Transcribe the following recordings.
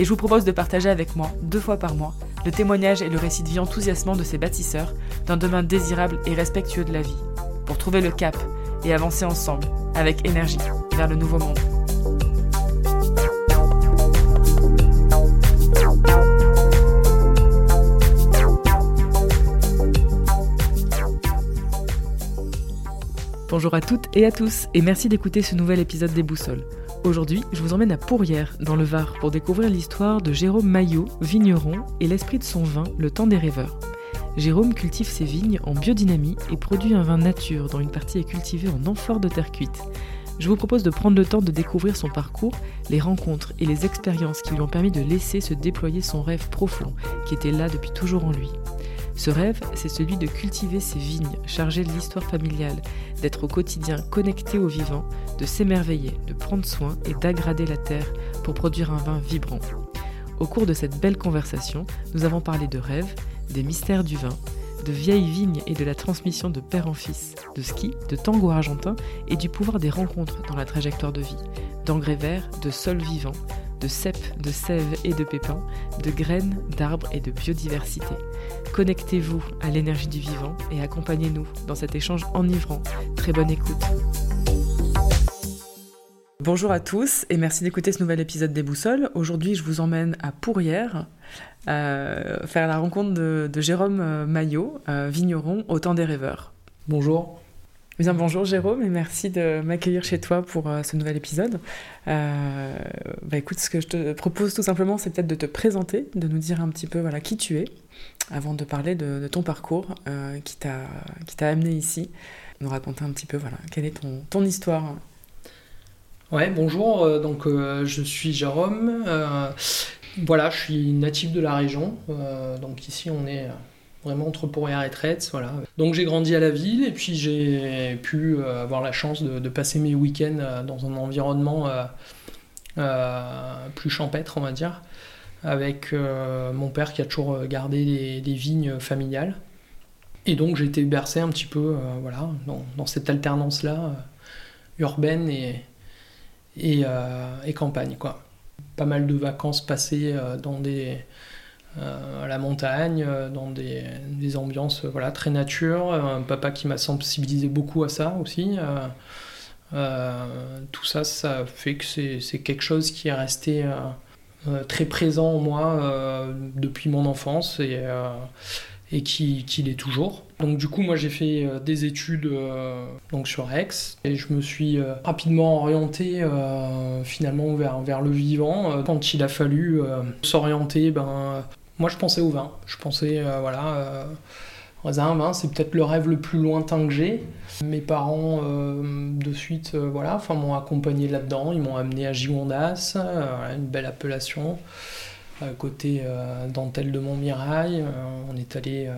et je vous propose de partager avec moi, deux fois par mois, le témoignage et le récit de vie enthousiasmant de ces bâtisseurs d'un demain désirable et respectueux de la vie, pour trouver le cap et avancer ensemble, avec énergie, vers le nouveau monde. Bonjour à toutes et à tous, et merci d'écouter ce nouvel épisode des Boussoles. Aujourd'hui, je vous emmène à Pourrières, dans le Var, pour découvrir l'histoire de Jérôme Maillot, vigneron, et l'esprit de son vin, le temps des rêveurs. Jérôme cultive ses vignes en biodynamie et produit un vin nature dont une partie est cultivée en amphore de terre cuite. Je vous propose de prendre le temps de découvrir son parcours, les rencontres et les expériences qui lui ont permis de laisser se déployer son rêve profond, qui était là depuis toujours en lui. Ce rêve, c'est celui de cultiver ses vignes, chargées de l'histoire familiale, d'être au quotidien connecté au vivant, de s'émerveiller, de prendre soin et d'aggrader la terre pour produire un vin vibrant. Au cours de cette belle conversation, nous avons parlé de rêves, des mystères du vin, de vieilles vignes et de la transmission de père en fils, de ski, de tango argentin et du pouvoir des rencontres dans la trajectoire de vie, d'engrais verts, de sol vivant, de cèpes, de sève et de pépins, de graines, d'arbres et de biodiversité. Connectez-vous à l'énergie du vivant et accompagnez-nous dans cet échange enivrant. Très bonne écoute. Bonjour à tous et merci d'écouter ce nouvel épisode des Boussoles. Aujourd'hui, je vous emmène à Pourrières euh, faire la rencontre de, Jérôme euh, Maillot, euh, vigneron au temps des rêveurs. Bonjour. Bien, bonjour Jérôme et merci de m'accueillir chez toi pour euh, ce nouvel épisode. Euh, bah, écoute, ce que je te propose tout simplement, c'est peut-être de te présenter, de nous dire un petit peu voilà, qui tu es, avant de parler de, ton parcours euh, qui t'a amené ici, nous raconter un petit peu voilà, quelle est ton, ton histoire. Ouais, bonjour, donc je suis Jérôme, voilà, je suis natif de la région, donc ici on est vraiment entre Pourrières et Traite, voilà. Donc j'ai grandi à la ville et puis j'ai pu euh, avoir la chance de, passer mes week-ends euh, dans un environnement euh, plus champêtre, on va dire, avec mon père qui a toujours gardé des, vignes familiales. Et donc j'ai été bercé un petit peu voilà, dans, cette alternance-là, urbaine et, et, campagne. Quoi. Pas mal de vacances passées dans des euh, à la montagne, euh, dans des, des ambiances voilà, très nature. Un papa qui m'a sensibilisé beaucoup à ça aussi. Euh, tout ça, ça fait que c'est quelque chose qui est resté très présent en moi depuis mon enfance et, et qui, qui l'est toujours. Donc du coup, moi j'ai fait des études donc sur Aix et je me suis rapidement orienté finalement vers, vers le vivant. quand il a fallu s'orienter ben, moi, je pensais au vin. Je pensais, euh, voilà, euh, raisin, vin, c'est peut-être le rêve le plus lointain que j'ai. Mes parents, euh, de suite, voilà, enfin, m'ont accompagné là-dedans. Ils m'ont amené à Gigondas, une belle appellation, côté dentelle de Montmirail. on est allé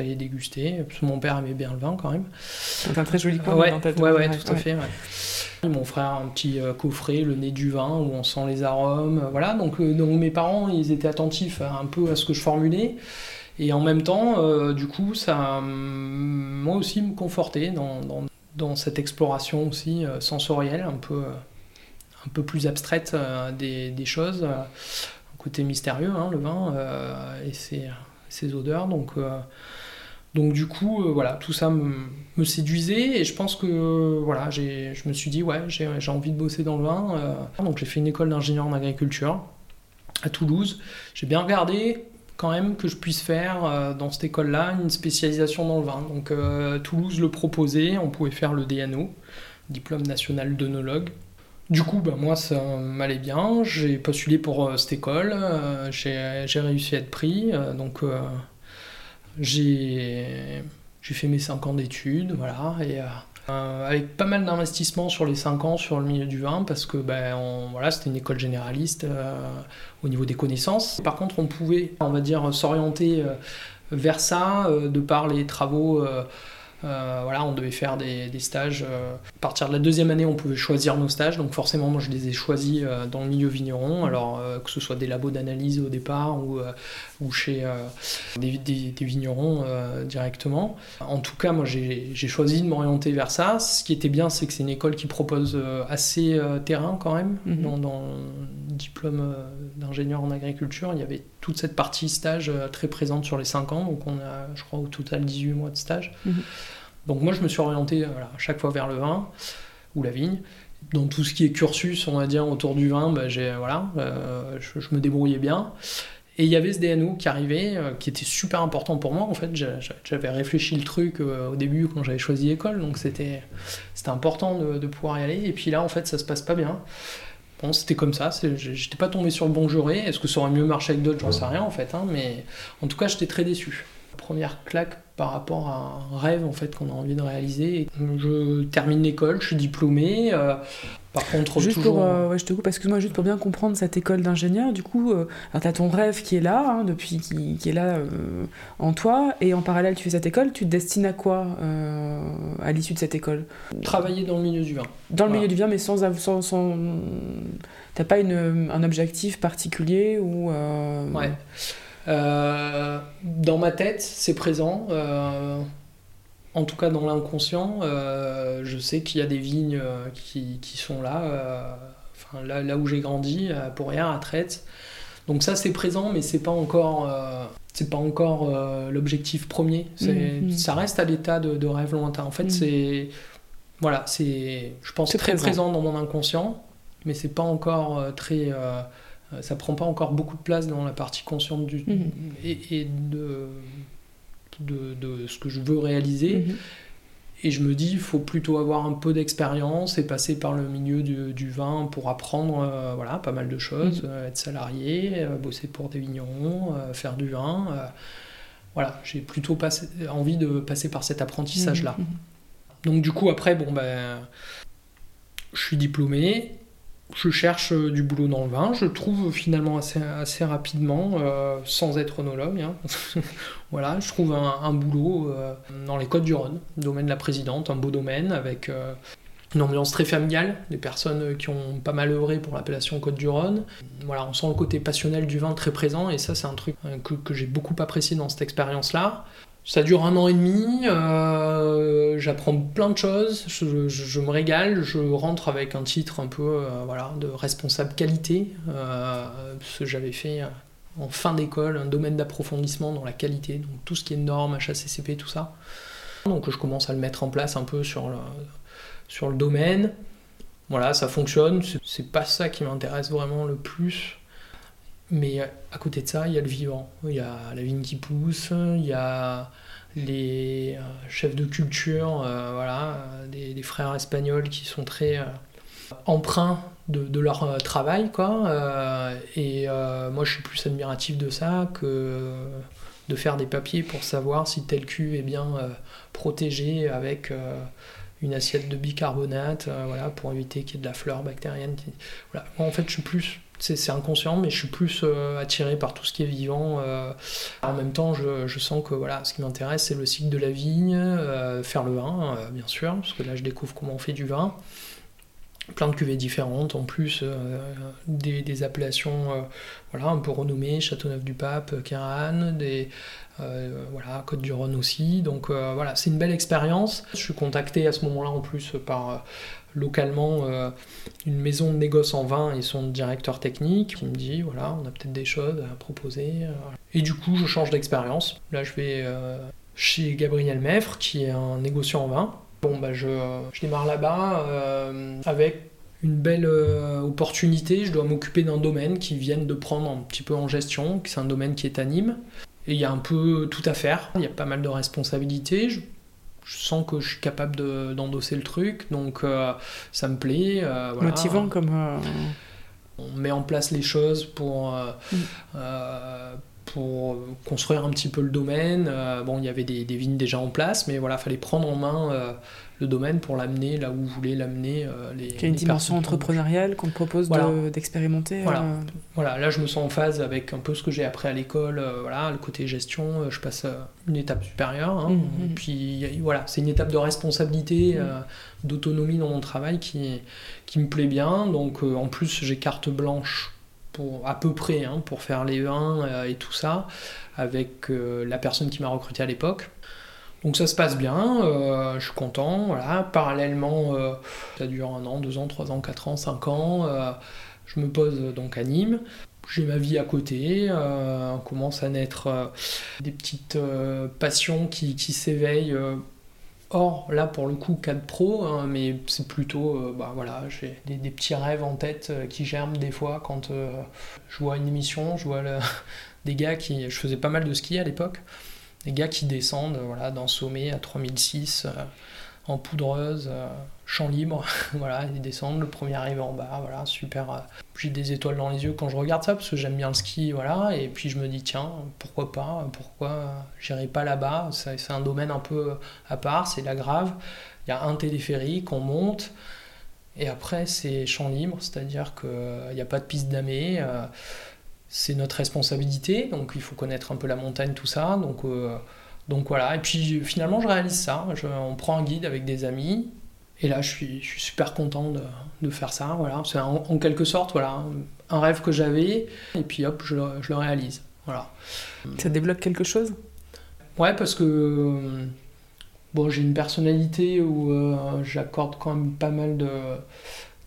allé déguster. mon père aimait bien le vin quand même. C'est un très joli coin. Ouais, ouais, ouais, tout à fait. Mon frère un petit euh, coffret, le nez du vin, où on sent les arômes. Euh, voilà, donc, euh, donc mes parents, ils étaient attentifs un peu à ce que je formulais. Et en même temps, du coup, ça moi aussi me confortait dans, cette exploration aussi sensorielle, un peu, un peu plus abstraite des, choses. Côté mystérieux, hein, le vin, et ses, odeurs. Donc donc du coup, euh, voilà, tout ça me, séduisait et je pense que voilà, je me suis dit ouais, j'ai envie de bosser dans le vin. Euh. donc j'ai fait une école d'ingénieur en agriculture à Toulouse. J'ai bien regardé, quand même que je puisse faire dans cette école-là une spécialisation dans le vin. Donc Toulouse le proposait, on pouvait faire le DNO, diplôme national d'œnologue. Du coup, bah, moi, ça m'allait bien. J'ai postulé pour cette école. j'ai réussi à être pris. donc, j'ai fait mes 5 ans d'études. Voilà. Euh, avec pas mal d'investissements sur les 5 ans sur le milieu du vin parce que ben, voilà, c'était une école généraliste euh, au niveau des connaissances. Par contre, on pouvait, on va dire, s'orienter euh, vers ça de par les travaux euh, voilà, on devait faire des, stages. Euh, à partir de la deuxième année, on pouvait choisir nos stages. Donc forcément, moi, je les ai choisis euh, dans le milieu vigneron. Alors que ce soit des labos d'analyse au départ ou, ou chez des, des, vignerons directement. En tout cas, moi, j'ai choisi de m'orienter vers ça. Ce qui était bien, c'est que c'est une école qui propose assez terrain quand même. Mhm. Dans, dans, le diplôme d'ingénieur en agriculture, il y avait toute cette partie stage très présente sur les 5 ans. Donc on a, je crois, au total 18 mois de stage. Mhm. Donc moi, je me suis orienté voilà, à chaque fois vers le vin ou la vigne. Dans tout ce qui est cursus, on va dire, autour du vin, bah, voilà, euh, je, me débrouillais bien. Et il y avait ce DNO qui arrivait, euh, qui était super important pour moi. En fait, j'avais réfléchi le truc euh, au début quand j'avais choisi l'école, donc c'était important de, de, pouvoir y aller. Et puis là, en fait, ça se passe pas bien. Bon, c'était comme ça, j'étais pas tombé sur le bon juré. Est-ce que ça aurait mieux marché avec d'autres? J'en sais rien en fait, hein, mais en tout cas, j'étais très déçu. Première claque par rapport à un rêve en fait qu'on a envie de réaliser. Je termine l'école, je suis diplômé. Euh, par contre, juste toujours... pour, euh, ouais, je te coupe, excuse-moi, juste pour bien comprendre cette école d'ingénieur, du coup, euh, tu as ton rêve qui est là, hein, depuis, qui, qui, est là en toi, et en parallèle, tu fais cette école, tu te destines à quoi à l'issue de cette école? Travailler dans le milieu du vin. Dans le milieu du vin, mais sans. sans, sans... T'as pas une, un objectif particulier ou. Ouais. Euh, dans ma tête, c'est présent. Euh, en tout cas, dans l'inconscient, euh, je sais qu'il y a des vignes qui, qui sont là, enfin, là, là, où j'ai grandi, à Pourrières, à Traite. Donc ça, c'est présent, mais c'est pas encore, c'est pas encore l'objectif premier. Mmh, mmh. Ça reste à l'état de, de, rêve lointain. En fait, mmh. c'est voilà, c'est, je pense, très présent. présent dans mon inconscient, mais c'est pas encore très ça prend pas encore beaucoup de place dans la partie consciente du, mhm. et, de, de, ce que je veux réaliser. Mhm. Et je me dis, il faut plutôt avoir un peu d'expérience et passer par le milieu du, vin pour apprendre euh, voilà, pas mal de choses, mhm. euh, être salarié, bosser pour des vignerons, faire du vin. voilà, j'ai plutôt passé, envie de passer par cet apprentissage-là. Donc du coup, après, bon, ben, je suis diplômé, je cherche euh, du boulot dans le vin, je trouve finalement assez, rapidement, euh, sans être onologue. Hein. voilà, je trouve un, boulot euh, dans les Côtes-du-Rhône, domaine de la présidente, un beau domaine avec une ambiance très familiale, des personnes qui ont pas mal œuvré pour l'appellation Côte-du-Rhône. Voilà, on sent le côté passionnel du vin très présent et ça c'est un truc que, que j'ai beaucoup apprécié dans cette expérience-là. Ça dure un an et demi, euh, j'apprends plein de choses, je, me régale, je rentre avec un titre un peu euh, voilà, de responsable qualité, euh, ce que j'avais fait en fin d'école, un domaine d'approfondissement dans la qualité, donc tout ce qui est normes, HACCP, tout ça. Donc je commence à le mettre en place un peu sur le, sur le domaine. Voilà, ça fonctionne, c'est pas ça qui m'intéresse vraiment le plus. Mais à côté de ça, il y a le vivant. Il y a la vigne qui pousse, il y a les euh, chefs de culture, euh, voilà, des, frères espagnols qui sont très euh, emprunts de, leur travail. Quoi. et moi, je suis plus admiratif de ça que de faire des papiers pour savoir si tel cul est bien protégé avec une assiette de bicarbonate, voilà, pour éviter qu'il y ait de la fleur bactérienne. Voilà. en fait, je suis plus c'est inconscient, mais je suis plus euh, attiré par tout ce qui est vivant. Euh. En même temps, je, sens que voilà, ce qui m'intéresse, c'est le cycle de la vigne, euh, faire le vin, bien sûr, parce que là, je découvre comment on fait du vin. Plein de cuvées différentes, en plus des, appellations voilà, un peu renommées, Châteauneuf-du-Pape, Kéran, des, voilà, Côte-du-Rhône aussi. Donc voilà, c'est une belle expérience. Je suis contacté à ce moment-là en plus par localement euh, une maison de négoce en vin et son directeur technique qui me dit voilà, on a peut-être des choses à proposer. Euh. Et du coup, je change d'expérience. Là, je vais euh, chez Gabriel Meffre, qui est un négociant en vin. Bon, bah, je, je démarre là-bas avec une belle opportunité. Je dois m'occuper d'un domaine qui viennent de prendre un petit peu en gestion, c'est un domaine qui est anime. Et il y a un peu tout à faire. Il y a pas mal de responsabilités. Je, sens que je suis capable d'endosser le truc, donc ça me plaît. Motivant comme. On met en place les choses pour. Mm pour construire un petit peu le domaine. Euh, bon, il y avait des, vignes déjà en place, mais voilà, fallait prendre en main euh, le domaine pour l'amener là où vous voulez l'amener. Euh, les, il y a une dimension entrepreneuriale qu'on te propose d'expérimenter. voilà. voilà, là je me sens en phase avec un peu ce que j'ai appris à l'école, voilà, le côté gestion, je passe une étape supérieure. Hein. Mmh, mmh. Puis voilà, c'est une étape de responsabilité, mmh. d'autonomie dans mon travail qui, qui me plaît bien. Donc en plus j'ai carte blanche à peu près hein, pour faire les 1 euh, et tout ça avec euh, la personne qui m'a recruté à l'époque. Donc ça se passe bien, euh, je suis content. Voilà. Parallèlement, ça dure un an, deux ans, trois ans, quatre ans, cinq ans. je me pose donc à Nîmes. J'ai ma vie à côté, on commence à naître des petites passions qui s'éveillent Or, là, pour le coup, 4 Pro, hein, mais c'est plutôt, euh, bah voilà, j'ai des, petits rêves en tête euh, qui germent des fois quand euh, je vois une émission, je vois des gars qui. Je faisais pas mal de ski à l'époque, des gars qui descendent voilà, d'un sommet à 3006 en poudreuse, champ libre, voilà, ils descendent, le premier arrive en bas, voilà, super. Euh, j'ai des étoiles dans les yeux quand je regarde ça, parce que j'aime bien le ski, voilà, et puis je me dis, tiens, pourquoi pas, pourquoi j'irai pas là-bas, c'est un domaine un peu à part, c'est la grave, il y a un téléphérique, on monte, et après c'est champ libre, c'est-à-dire qu'il n'y a pas de piste d'amé, euh, c'est notre responsabilité, donc il faut connaître un peu la montagne, tout ça, donc donc voilà, et puis finalement je réalise ça, on prend un guide avec des amis, et là je suis, je suis super content de, de, faire ça, voilà. c'est en, quelque sorte voilà, un rêve que j'avais, et puis hop, je, je, le réalise. Voilà. Ça débloque quelque chose? Ouais, parce que bon, j'ai une personnalité où euh, j'accorde quand même pas mal de,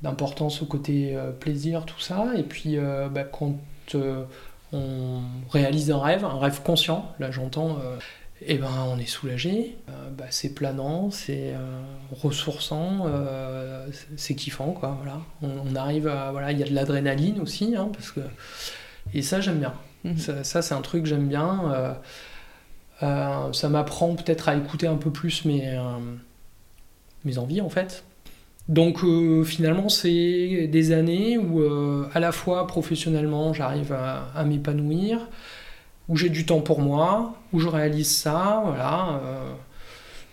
d'importance au côté euh, plaisir, tout ça, et puis euh, bah, quand on réalise un rêve, un rêve conscient, là j'entends et eh ben on est soulagé, euh, bah, c'est planant, c'est euh, ressourçant, euh, c'est kiffant quoi. Voilà, on, arrive à voilà, il y a de l'adrénaline aussi hein, parce que et ça j'aime bien. Mhm. Ça, c'est un truc que j'aime bien. ça m'apprend peut-être à écouter un peu plus mes mes envies en fait. Donc finalement c'est des années où à la fois professionnellement j'arrive à m'épanouir où j'ai du temps pour moi, où je réalise ça, voilà. Euh,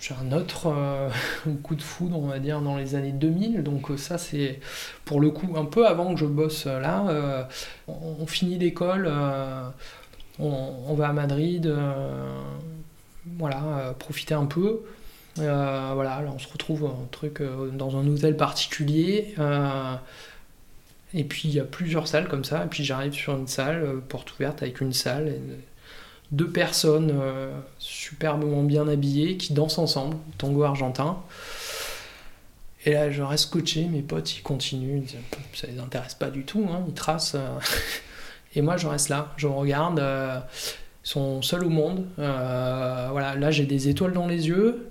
j'ai un autre euh, coup de foudre, on va dire, dans les années 2000. Donc euh, ça, c'est pour le coup un peu avant que je bosse là. On, finit l'école, on, va à Madrid, voilà, profiter un peu. voilà, là on se retrouve un truc dans un hôtel particulier. Et puis il y a plusieurs salles comme ça, et puis j'arrive sur une salle, euh, porte ouverte avec une salle, et deux personnes euh, superbement bien habillées qui dansent ensemble, tango argentin. Et là je reste coaché, mes potes ils continuent, ça les intéresse pas du tout, hein, ils tracent. Euh. et moi je reste là, je regarde, ils sont seuls au monde. voilà, là j'ai des étoiles dans les yeux,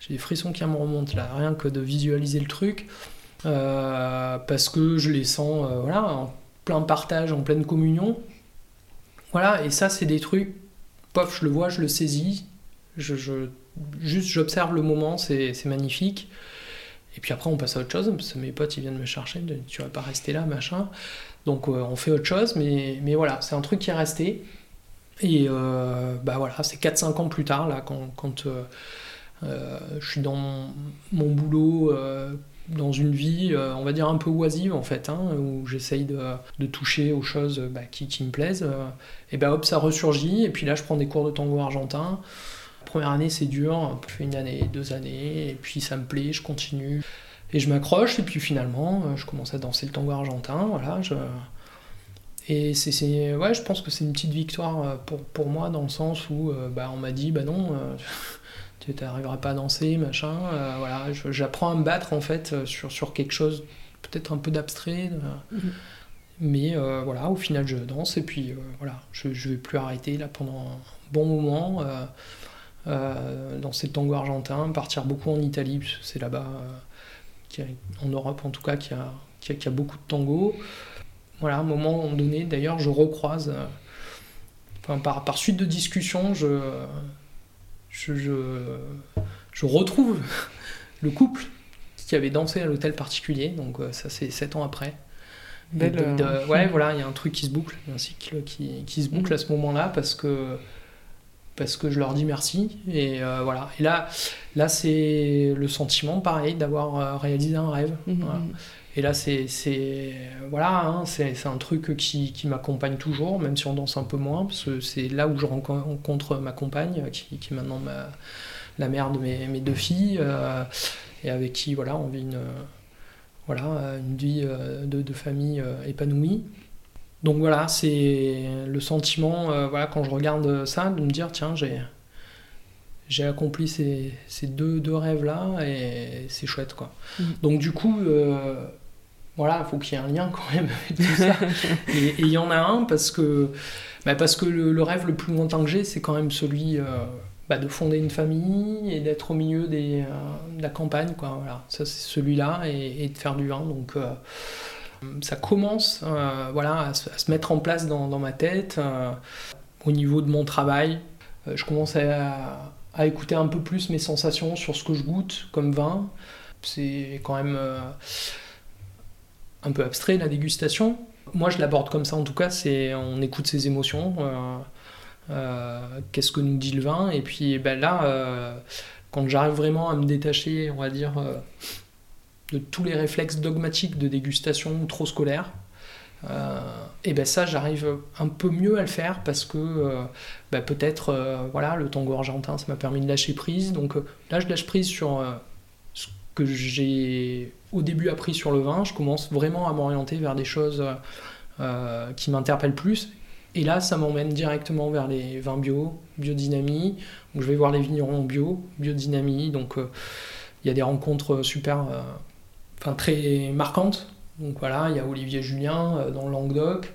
j'ai des frissons qui me remontent là, rien que de visualiser le truc. Euh, parce que je les sens euh, voilà, en plein partage, en pleine communion. Voilà, et ça, c'est des trucs, pof, je le vois, je le saisis, je, juste j'observe le moment, c'est magnifique. Et puis après, on passe à autre chose, parce que mes potes, ils viennent me chercher, tu vas pas rester là, machin. Donc euh, on fait autre chose, mais, voilà, c'est un truc qui est resté. Et bah voilà, c'est 4-5 ans plus tard, là, quand, je suis dans mon boulot dans une vie, euh, on va dire, un peu oisive en fait, hein, où j'essaye de, toucher aux choses bah, qui, me plaisent, euh, et ben hop, ça ressurgit, et puis là je prends des cours de tango argentin. Première année c'est dur, je fais une année, deux années, et puis ça me plaît, je continue, et je m'accroche, et puis finalement euh, je commence à danser le tango argentin, voilà. Et c'est, ouais, je pense que c'est une petite victoire pour, pour moi dans le sens où bah, on m'a dit, bah non, tu n'arriveras pas à danser, machin. Euh, voilà, j'apprends à me battre en fait euh, sur, sur quelque chose peut-être un peu d'abstrait. Mhm. Mais euh, voilà, au final, je danse et puis voilà, je ne vais plus arrêter là pendant un bon moment. danser le tango argentin, partir beaucoup en Italie, c'est là-bas en Europe en tout cas, qui a, qui a, beaucoup de tango. Voilà, à un moment donné, d'ailleurs, je recroise, enfin, par, par suite de discussion, je, je, je, retrouve le couple qui avait dansé à l'hôtel particulier, donc ça c'est sept ans après. ouais, voilà, il y a un truc qui se boucle, un cycle qui, qui se boucle à ce moment-là parce que parce que je leur dis merci. Et euh, voilà. Et là, là c'est le sentiment, pareil, d'avoir euh, réalisé un rêve. Mhm. Et là, c'est voilà, hein, c'est un truc qui, qui m'accompagne toujours, même si on danse un peu moins, parce que c'est là où je rencontre ma compagne, qui, qui est maintenant ma, la mère de mes, mes deux filles, euh, et avec qui voilà, on vit une, voilà, une vie de, de famille épanouie. Donc voilà, c'est le sentiment, euh, voilà, quand je regarde ça, de me dire, tiens, j'ai, j'ai accompli ces, ces deux, deux rêves-là et c'est chouette, quoi. Mm. Donc du coup, euh, voilà, il faut qu'il y ait un lien quand même avec tout ça. et il y en a un parce que, bah, parce que le, rêve le plus lointain que j'ai, c'est quand même celui euh, bah, de fonder une famille et d'être au milieu des, de la campagne, quoi. Voilà, ça c'est celui-là et, et, de faire du vin, donc ça commence euh, voilà, à se, mettre en place dans, ma tête. Euh, au niveau de mon travail, euh, je commence à, écouter un peu plus mes sensations sur ce que je goûte comme vin. C'est quand même un peu abstrait la dégustation. Moi, je l'aborde comme ça en tout cas, c'est on écoute ses émotions. Qu'est-ce que nous dit le vin Et puis ben là, quand j'arrive vraiment à me détacher, on va dire de tous les réflexes dogmatiques de dégustation trop scolaires. Euh, et ben ça j'arrive un peu mieux à le faire parce que euh, ben peut-être euh, voilà le tango argentin ça m'a permis de lâcher prise donc là je lâche prise sur que j'ai au début appris sur le vin je commence vraiment à m'orienter vers des choses qui m'interpellent plus et là ça m'emmène directement vers les vins bio biodynamie donc je vais voir les vignerons bio biodynamie donc il y a des rencontres super enfin très marquante. Donc voilà, il y a Olivier Julien euh, dans le Languedoc.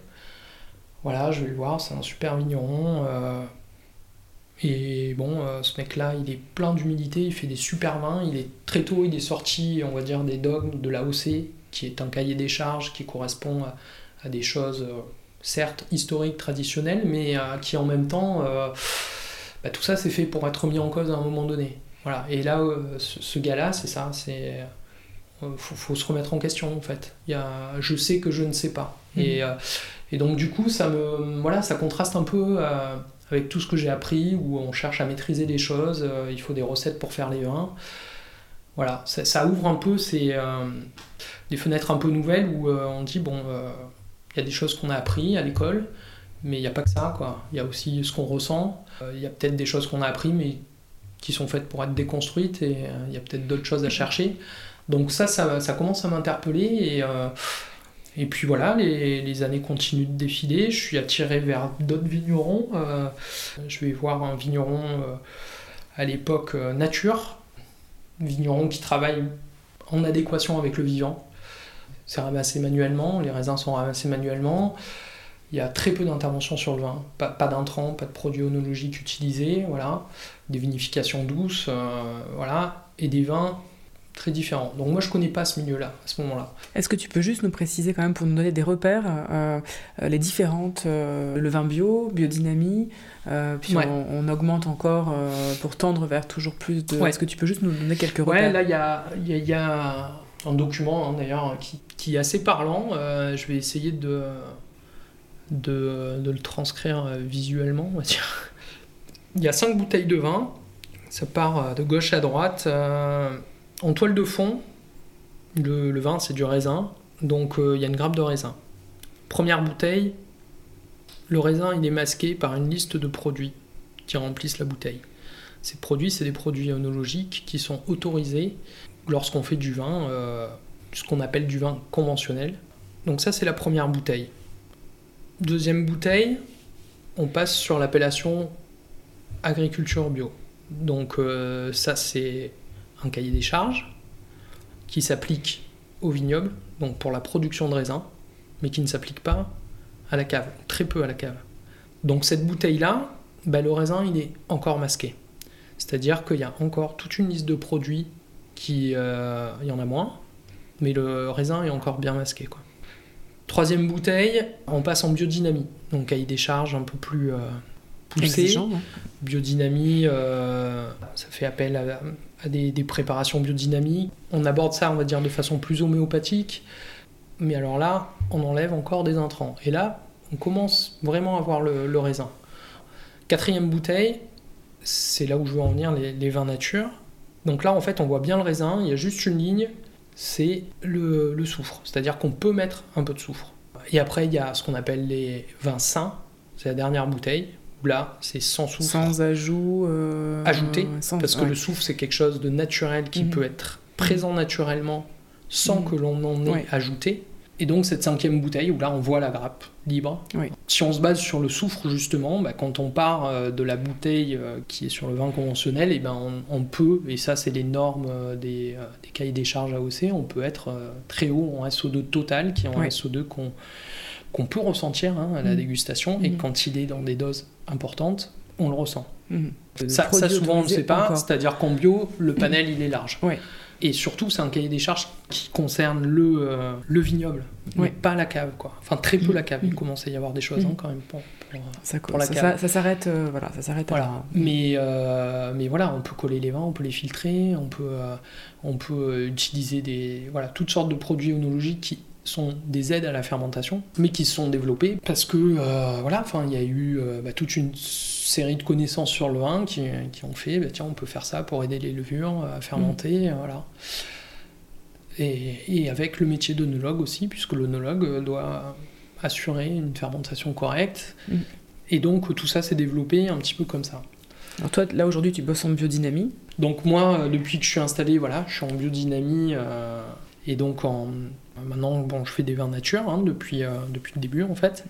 Voilà, je vais le voir, c'est un super vigneron. Euh, et bon, euh, ce mec-là, il est plein d'humilité, il fait des super vins. Il est très tôt, il est sorti, on va dire, des dogmes de l'AOC, qui est un cahier des charges qui correspond à, des choses, certes historiques, traditionnelles, mais qui en même temps, bah, tout ça, c'est fait pour être mis en cause à un moment donné. Voilà. Et là, ce, ce gars-là, c'est ça, c'est il euh, faut, se remettre en question en fait. Il y a, je sais que je ne sais pas. Et, euh, et, donc du coup, ça me, voilà, ça contraste un peu euh, avec tout ce que j'ai appris, où on cherche à maîtriser les choses. il faut des recettes pour faire les vins. Voilà, ça, ça ouvre un peu ces, des fenêtres un peu nouvelles où on dit bon, il y a des choses qu'on a appris à l'école, mais il n'y a pas que ça quoi. Il y a aussi ce qu'on ressent. Il y a peut-être des choses qu'on a appris, mais qui sont faites pour être déconstruites, et il y a peut-être d'autres choses à chercher. Donc ça, ça, commence à m'interpeller et, euh, et puis voilà, les, années continuent de défiler, je suis attiré vers d'autres vignerons. Euh, je vais voir un vigneron euh, à l'époque nature, vigneron qui travaille en adéquation avec le vivant. C'est ramassé manuellement, les raisins sont ramassés manuellement. Il y a très peu d'intervention sur le vin, pas, pas d'intrants, pas de produits onologiques utilisés, voilà, des vinifications douces, voilà, et des vins très différent. Donc moi je connais pas ce milieu-là à ce moment-là. Est-ce que tu peux juste nous préciser quand même pour nous donner des repères euh, euh, les différentes euh, le vin bio, biodynamie, puis on, augmente encore pour tendre vers toujours plus de. Est-ce que tu peux juste nous donner quelques repères? Ouais, là il y a, y, y a, un document hein, d'ailleurs qui, qui, est assez parlant. je vais essayer de, de, de le transcrire visuellement, on va dire. Il y a cinq bouteilles de vin. Ça part de gauche à droite. En toile de fond, le, vin c'est du raisin, donc euh, il y a une grappe de raisin. Première bouteille, le raisin il est masqué par une liste de produits qui remplissent la bouteille. Ces produits, c'est des produits œnologiques qui sont autorisés lorsqu'on fait du vin, euh, ce qu'on appelle du vin conventionnel. Donc ça, c'est la première bouteille. Deuxième bouteille, on passe sur l'appellation agriculture bio. Donc euh, ça, c'est un cahier des charges qui s'applique au vignoble, donc pour la production de raisin, mais qui ne s'applique pas à la cave, très peu à la cave. Donc cette bouteille-là, bah, le raisin, il est encore masqué. C'est-à-dire qu'il y a encore toute une liste de produits qui... Euh, il y en a moins. mais le raisin est encore bien masqué. Quoi. Troisième bouteille, on passe en biodynamie, donc cahier des charges un peu plus euh, poussé. Biodynamie, euh, ça fait appel à, des, préparations biodynamiques. On aborde ça, on va dire, de façon plus homéopathique. Mais alors là, on enlève encore des intrants. Et là, on commence vraiment à voir le, raisin. Quatrième bouteille, c'est là où je veux en venir, les, vins nature. Donc là, en fait, on voit bien le raisin, il y a juste une ligne, c'est le, soufre. C'est-à-dire qu'on peut mettre un peu de soufre. Et après, il y a ce qu'on appelle les vins sains, c'est la dernière bouteille, là, c'est sans soufre. Sans ajout. Euh, ajouté, parce que le soufre, c'est quelque chose de naturel qui mhm. peut être présent naturellement sans mhm. que l'on en ait ajouté. Et donc cette cinquième bouteille où là on voit la grappe libre. Si on se base sur le soufre justement, bah, quand on part euh, de la bouteille euh, qui est sur le vin conventionnel, et eh ben on, peut, et ça c'est les normes euh, des, des, cahiers des charges AOC, on peut être très haut en SO2 total, qui est en SO2 qu'on qu'on peut ressentir hein, à la mm. dégustation, et mm. quand il est dans des doses importantes, on le ressent. Mm. Ça, ça, souvent on ne le sait pas, c'est-à-dire qu'en bio, le panel il est large. Et surtout, c'est un cahier des charges qui concerne le, euh, le vignoble, mais pas la cave, quoi. Enfin, très peu la cave. Il mm. commence à y avoir des choses hein, quand même pour, pour, ça, la cave. Ça, s'arrête, euh, voilà, ça s'arrête. Voilà. Mais, euh, mais voilà, on peut coller les vins, on peut les filtrer, on peut, on peut utiliser des, voilà, toutes sortes de produits onologiques qui sont des aides à la fermentation, mais qui se sont développés parce que voilà, enfin, il y a eu bah, toute une série de connaissances sur le vin qui, qui ont fait, bah, tiens, on peut faire ça pour aider les levures à fermenter, mm. voilà. Et, et, avec le métier d'onologue aussi, puisque l'onologue doit assurer une fermentation correcte. Mm. Et donc tout ça s'est développé un petit peu comme ça. Alors toi, là aujourd'hui, tu bosses en biodynamie Donc moi, depuis que je suis installé, voilà, je suis en biodynamie. Euh, et donc en, Maintenant, bon, je fais des vins nature hein, depuis, euh, depuis le début en fait.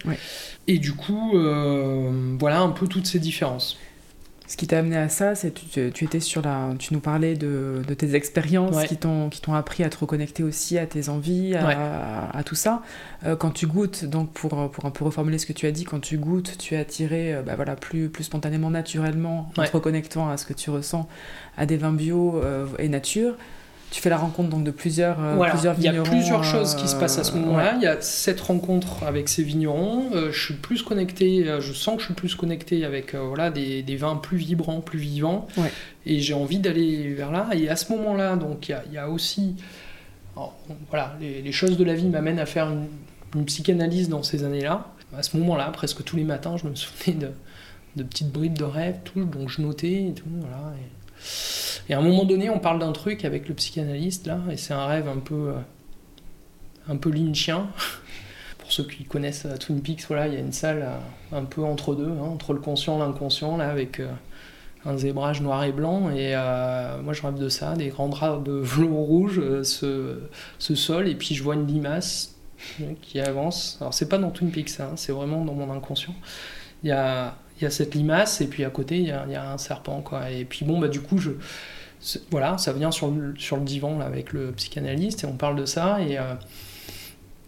Et du coup, euh, voilà un peu toutes ces différences. Ce qui t'a amené à ça, c'est tu, tu étais sur la, tu nous parlais de, de tes expériences qui t'ont qui t'ont appris à te reconnecter aussi à tes envies, à, à, tout ça. Euh, quand tu goûtes, donc pour, pour un peu reformuler ce que tu as dit, quand tu goûtes, tu es attiré, bah voilà, plus plus spontanément, naturellement, en te reconnectant à ce que tu ressens, à des vins bio et nature tu fais la rencontre donc de plusieurs, euh, plusieurs vignerons. Il y a plusieurs choses qui se passent à ce euh, moment-là. Il y a cette rencontre avec ces vignerons. Euh, je suis plus connecté, je sens que je suis plus connecté avec voilà, des, des, vins plus vibrants, plus vivants. Et j'ai envie d'aller vers là. Et à ce moment-là, donc il y a, aussi. voilà, les, choses de la vie m'amènent à faire une, psychanalyse dans ces années-là. À ce moment-là, presque tous les matins, je me souvenais de, de petites bribes de rêve, tout, donc je notais et tout. Voilà, et à un moment donné, on parle d'un truc avec le psychanalyste, là, et c'est un rêve un peu, euh, un peu lynchien. Pour ceux qui connaissent euh, Twin Peaks, voilà, il y a une salle euh, un peu entre deux, hein, entre le conscient et l'inconscient, là, avec un zébrage noir et blanc. Et moi, je rêve de ça, des grands draps de velours rouge, ce, ce, sol, et puis je vois une limace qui avance. Alors, c'est pas dans Twin Peaks, hein, c'est vraiment dans mon inconscient. Il y a, il y a cette limace, et puis à côté, il y a, un serpent, quoi. Et puis, bon, bah, du coup, je voilà, ça vient sur le, sur le divan là, avec le psychanalyste et on parle de ça. Et euh,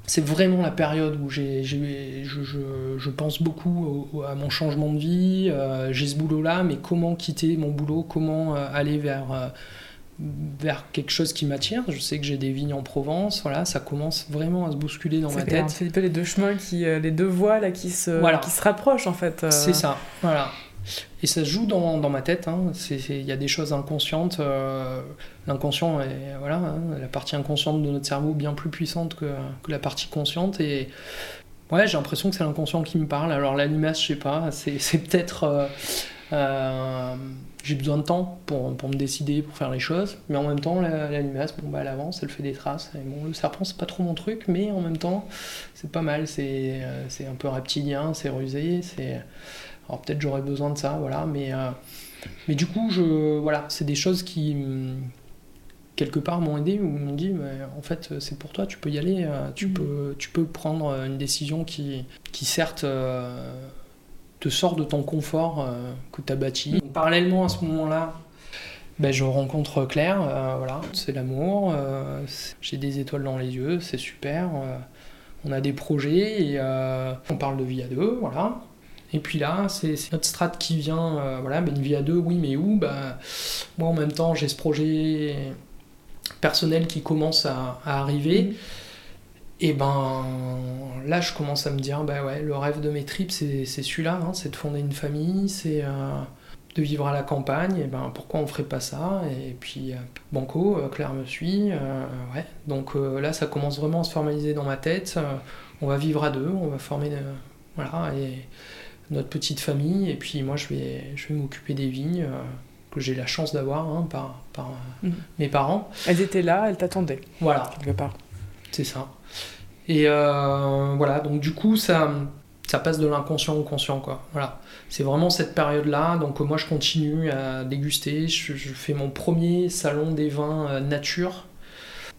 c'est vraiment la période où j'ai, je, je, pense beaucoup à mon changement de vie. Euh, j'ai ce boulot-là, mais comment quitter mon boulot Comment euh, aller vers, vers quelque chose qui m'attire Je sais que j'ai des vignes en Provence. Voilà, ça commence vraiment à se bousculer dans ma tête. C'est un peu les deux chemins, qui, les deux voies là, qui, se, qui se rapprochent en fait. C'est ça, voilà. Et ça se joue dans, dans ma tête. Hein. Il y a des choses inconscientes. Euh, l'inconscient est voilà, hein, la partie inconsciente de notre cerveau bien plus puissante que, que la partie consciente. Et ouais, j'ai l'impression que c'est l'inconscient qui me parle. Alors l'animation, je sais pas. C'est peut-être. Euh, euh, j'ai besoin de temps pour, pour, me décider, pour faire les choses. Mais en même temps, l'animation, bon, bah, elle avance, elle fait des traces. Et bon, le serpent, c'est pas trop mon truc, mais en même temps, c'est pas mal. C'est un peu reptilien, c'est rusé. c'est alors peut-être j'aurais besoin de ça, voilà, mais, euh, mais du coup, je, voilà, c'est des choses qui, mm, quelque part, m'ont aidé ou m'ont dit, en fait, c'est pour toi, tu peux y aller, euh, tu, mm. peux, tu peux prendre une décision qui, qui certes, euh, te sort de ton confort que tu as bâti. Parallèlement à ce moment-là, ben, je rencontre Claire, voilà, c'est l'amour, j'ai des étoiles dans les yeux, c'est super, on a des projets et on parle de vie à deux, voilà. Et puis là, c'est notre strat qui vient, euh, voilà, une vie à deux, oui, mais où? Bah, Moi, en même temps, j'ai ce projet personnelles qui commencent à, arriver. Mhm. Et ben là, je commence à me dire, bah ouais, le rêve de mes tripes, c'est celui-là, hein, c'est de fonder une famille, c'est de vivre à la campagne, et ben pourquoi on ferait pas ça? Et puis Banco, Claire me suit, ouais. Donc là, ça commence vraiment à se formaliser dans ma tête. on va vivre à deux, on va former, voilà, et notre petite famille, et puis moi, je vais, je vais m'occuper des vignes que j'ai la chance d'avoir hein, par, par Mhm. mes parents. Elles étaient là, elles t'attendaient, Voilà, quelque part. c'est ça. Et euh, voilà, donc du coup, ça, ça passe de l'inconscient au conscient, quoi. Voilà, c'est vraiment cette période-là. Donc moi, je continue à déguster. Je, je fais mon premier salon des vins euh, nature.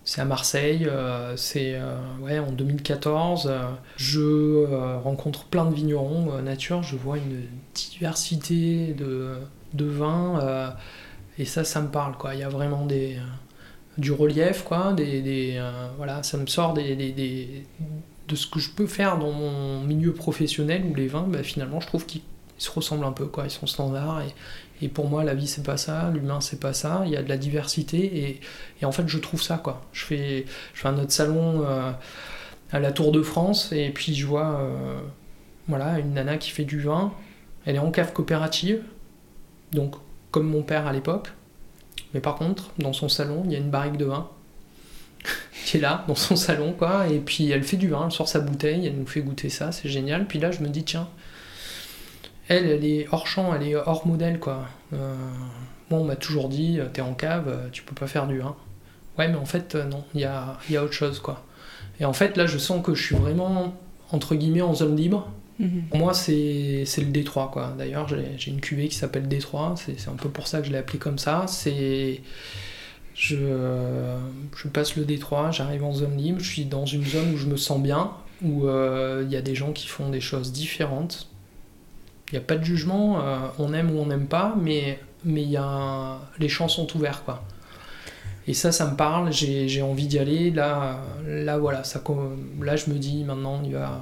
C'est à Marseille, euh, c'est ouais, en 2014. euh, je rencontre plein de vignerons nature, je vois une diversité de, de vins, et ça, ça me parle. Quoi. Il y a vraiment des, du relief, quoi, des, des, euh, ça me sort des, de ce que je peux faire dans mon milieu professionnel où les vins, bah, finalement, je trouve qu'ils ils se ressemblent un peu, quoi, ils sont standards. Et, pour moi, la vie, c'est pas ça, l'humain, c'est pas ça. Il y a de la diversité et, et en fait, je trouve ça, quoi. Je fais, je fais un autre salon euh, à la Tour de France et puis je vois euh, voilà, une nana qui fait du vin. Elle est en cave coopérative, donc comme mon père à l'époque. Mais par contre, dans son salon, il y a une barrique de vin qui est là, dans son salon, quoi. Et puis elle fait du vin, elle sort sa bouteille, elle nous fait goûter ça, c'est génial. Puis là, je me dis, tiens, elle, elle est hors champ, elle est hors modèle, quoi. Euh, moi, on m'a toujours dit, euh, t'es en cave, euh, tu peux pas faire du vin. Ouais, mais en fait, euh, non, il y a, y a autre chose, quoi. Et en fait, là, je sens que je suis vraiment, entre guillemets, en zone libre. Mhm. Pour moi, c'est le Détroit, quoi. D'ailleurs, j'ai une cuvée qui s'appelle Détroit. C'est c'est un peu pour ça que je l'ai appelé comme ça. C'est. Je, je passe le Détroit, j'arrive en zone libre, je suis dans une zone où je me sens bien, où euh, il y a des gens qui font des choses différentes. Il n'y a pas de jugement, euh, on aime ou on n'aime pas, mais mais y a les champs sont ouverts, quoi. Et ça, ça me parle, j'ai envie d'y aller. Là, là, voilà, là, je me dis maintenant, il va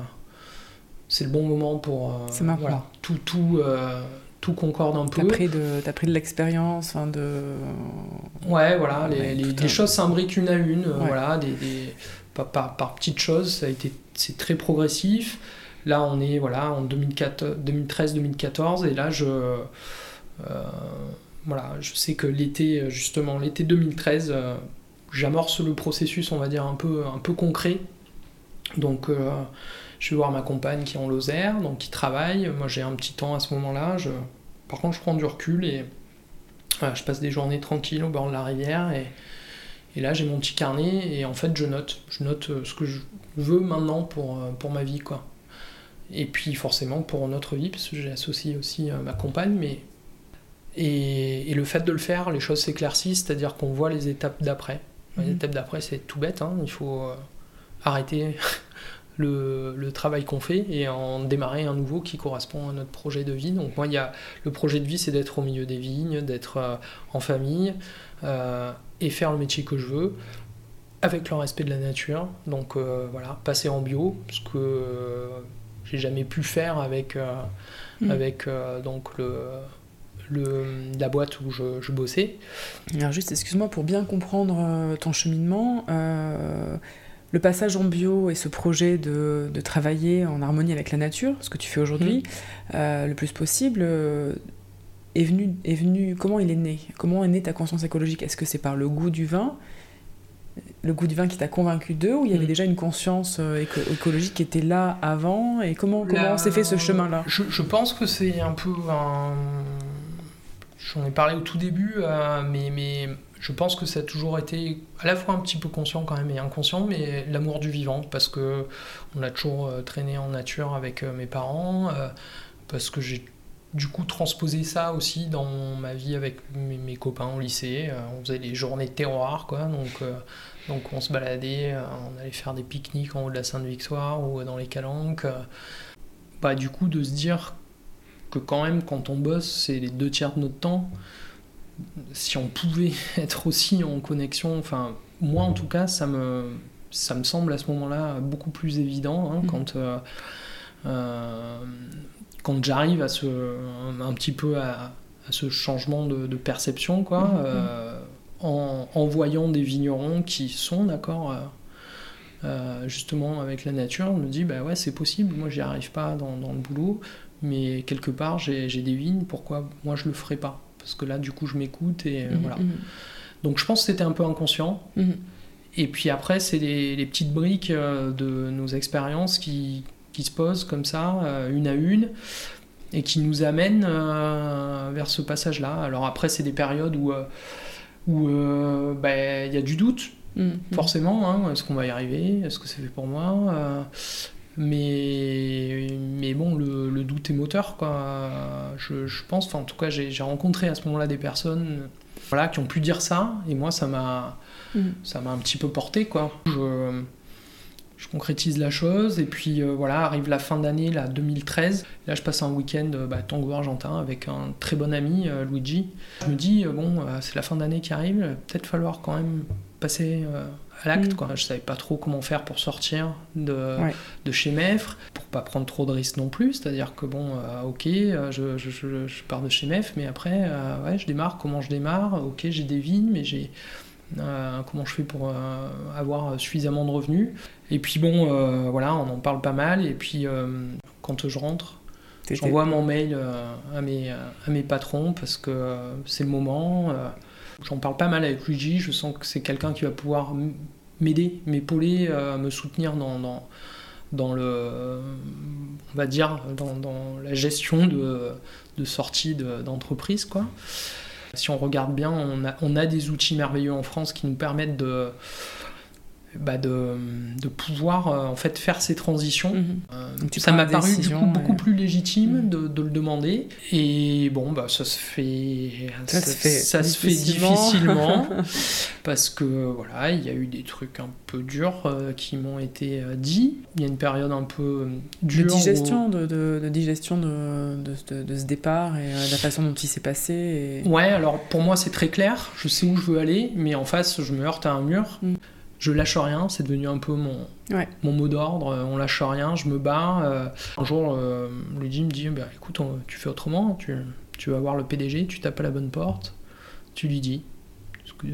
c'est le bon moment pour. euh, voilà, tout, tout, euh, tout concorde un T'as peu. pris de, t'as pris de l'expérience, enfin de. Ouais, voilà, les, Ouais, les- tout les un- choses s'imbriquent une à une, euh, Ouais. voilà, des, des- par, par, par petites choses, ça a été, c'est très progressif. Là, on est voilà, en 2013-2014, et là, je, euh, voilà, je sais que l'été, justement, l'été 2013, euh, j'amorce le processus, on va dire, un peu, un peu concret. Donc, je vais voir ma compagne qui est en Lozère, donc qui travaille. Moi, j'ai un petit temps à ce moment-là. Je... Par contre, je prends du recul et voilà, je passe des journées tranquilles au bord de la rivière. Et, et là, j'ai mon petit carnet et en fait, je note. Je note euh, ce que je veux maintenant pour, euh, pour ma vie, quoi. Et puis, forcément, pour notre vie, parce que j'ai associé aussi euh, ma compagne, mais. Et, et le fait de le faire, les choses s'éclaircissent, c'est-à-dire qu'on voit les étapes d'après. Les Mhm. étapes d'après, c'est tout bête, hein, il faut euh, arrêter le, le travail qu'on fait et en démarrer un nouveau qui correspond à notre projet de vie. Donc moi, il y a, le projet de vie, c'est d'être au milieu des vignes, d'être euh, en famille euh, et faire le métier que je veux avec le respect de la nature. Donc euh, voilà, passer en bio, ce que j'ai jamais pu faire avec, Mhm. avec donc le, le, la boîte où je, je bossais. Alors juste, excuse-moi, pour bien comprendre ton cheminement, euh, le passage en bio et ce projet de, de travailler en harmonie avec la nature, ce que tu fais aujourd'hui, euh, le plus possible, euh, est venu, est venu, comment il est né? Comment est née ta conscience écologique? Est-ce que c'est par le goût du vin? Le goût du vin qui t'a convaincu d'eux ou il y avait Mm. déjà une conscience euh, éco- écologique qui était là avant? Et comment, comment La- s'est fait ce chemin-là? je, je pense que c'est un peu un. J'en ai parlé au tout début, euh, mais, mais je pense que ça a toujours été à la fois un petit peu conscient quand même et inconscient, mais l'amour du vivant, parce que on a toujours euh, traîné en nature avec euh, mes parents, euh, parce que j'ai du coup transposé ça aussi dans ma vie avec mes, copains au lycée. On faisait les journées terroir, quoi, donc. on se baladait, on allait faire des pique-niques en haut de la Sainte-Victoire ou dans les Calanques. bah, du coup, de se dire que quand même, quand on bosse, c'est les deux tiers de notre temps. Si on pouvait être aussi en connexion, enfin, moi en tout cas, ça me, ça me semble à ce moment-là beaucoup plus évident hein, Mhm. quand, euh, euh, quand j'arrive à ce, un, un petit peu à, à ce changement de, de perception, quoi. Mhm. euh, en, voyant des vignerons qui sont d'accord justement avec la nature, on me dit bah ouais c'est possible, moi j'y arrive pas dans, le boulot, mais quelque part j'ai des vignes, pourquoi moi je le ferai pas? Parce que là du coup je m'écoute et mmh, voilà. Mmh. Donc je pense que c'était un peu inconscient. Mmh. Et puis après, c'est les, petites briques de nos expériences qui, qui se posent comme ça, une à une et qui nous amène euh, vers ce passage-là. Alors après, c'est des périodes où euh, où euh, bah, il y a du doute, mm-hmm. forcément. Hein. Est-ce qu'on va y arriver? Est-ce que c'est fait pour moi? Mais, mais bon, le, doute est moteur, quoi. Je, je pense, en tout cas, j'ai rencontré à ce moment-là des personnes voilà, qui ont pu dire ça, et moi, ça m'a mm. ça m'a un petit peu porté, quoi. Je, je concrétise la chose et puis euh, voilà arrive la fin d'année là 2013 là je passe un week-end euh, bah, tango argentin avec un très bon ami euh, Luigi je me dis bon c'est la fin d'année qui arrive peut-être falloir quand même passer à l'acte mm. quoi je savais pas trop comment faire pour sortir de, de chez Meffre pour pas prendre trop de risques non plus c'est à dire que bon ok je, je, je, pars de chez Meffre mais après ouais je démarre comment je démarre? Ok j'ai des vignes mais j'ai euh, comment je fais pour euh, avoir suffisamment de revenus? Et puis bon, euh, voilà, on en parle pas mal. Et puis quand je rentre, j'envoie mon mail à, mes, à mes patrons parce que c'est le moment. J'en parle pas mal avec Luigi, je sens que c'est quelqu'un qui va pouvoir m'aider, m'épauler, me soutenir dans, dans, le, on va dire, dans, la gestion de, sortie d'entreprise, quoi. Si on regarde bien, on a des outils merveilleux en France qui nous permettent de, bah de, de, pouvoir euh, en fait faire ces transitions. Mhm. Euh, ça m'a paru du coup beaucoup plus légitime mhm. de, de, le demander. Et bon, bah, ça se fait, ça, se fait, ça difficilement, se fait difficilement parce que voilà, il y a eu des trucs un peu durs euh, qui m'ont été dits. Il y a une période un peu dure. De digestion, de, de, digestion de, de, ce départ et la façon dont il s'est passé. Ouais, alors pour moi c'est très clair. Je sais où je veux aller, mais en face je me heurte à un mur. Mm je lâche rien, c'est devenu un peu mon, mon mot d'ordre, euh, on lâche rien, je me bats. Euh. un jour, euh, Luigi me dit, bah, écoute, tu fais autrement, tu, tu, vas voir le PDG, tu tapes à la bonne porte, tu lui dis ce que,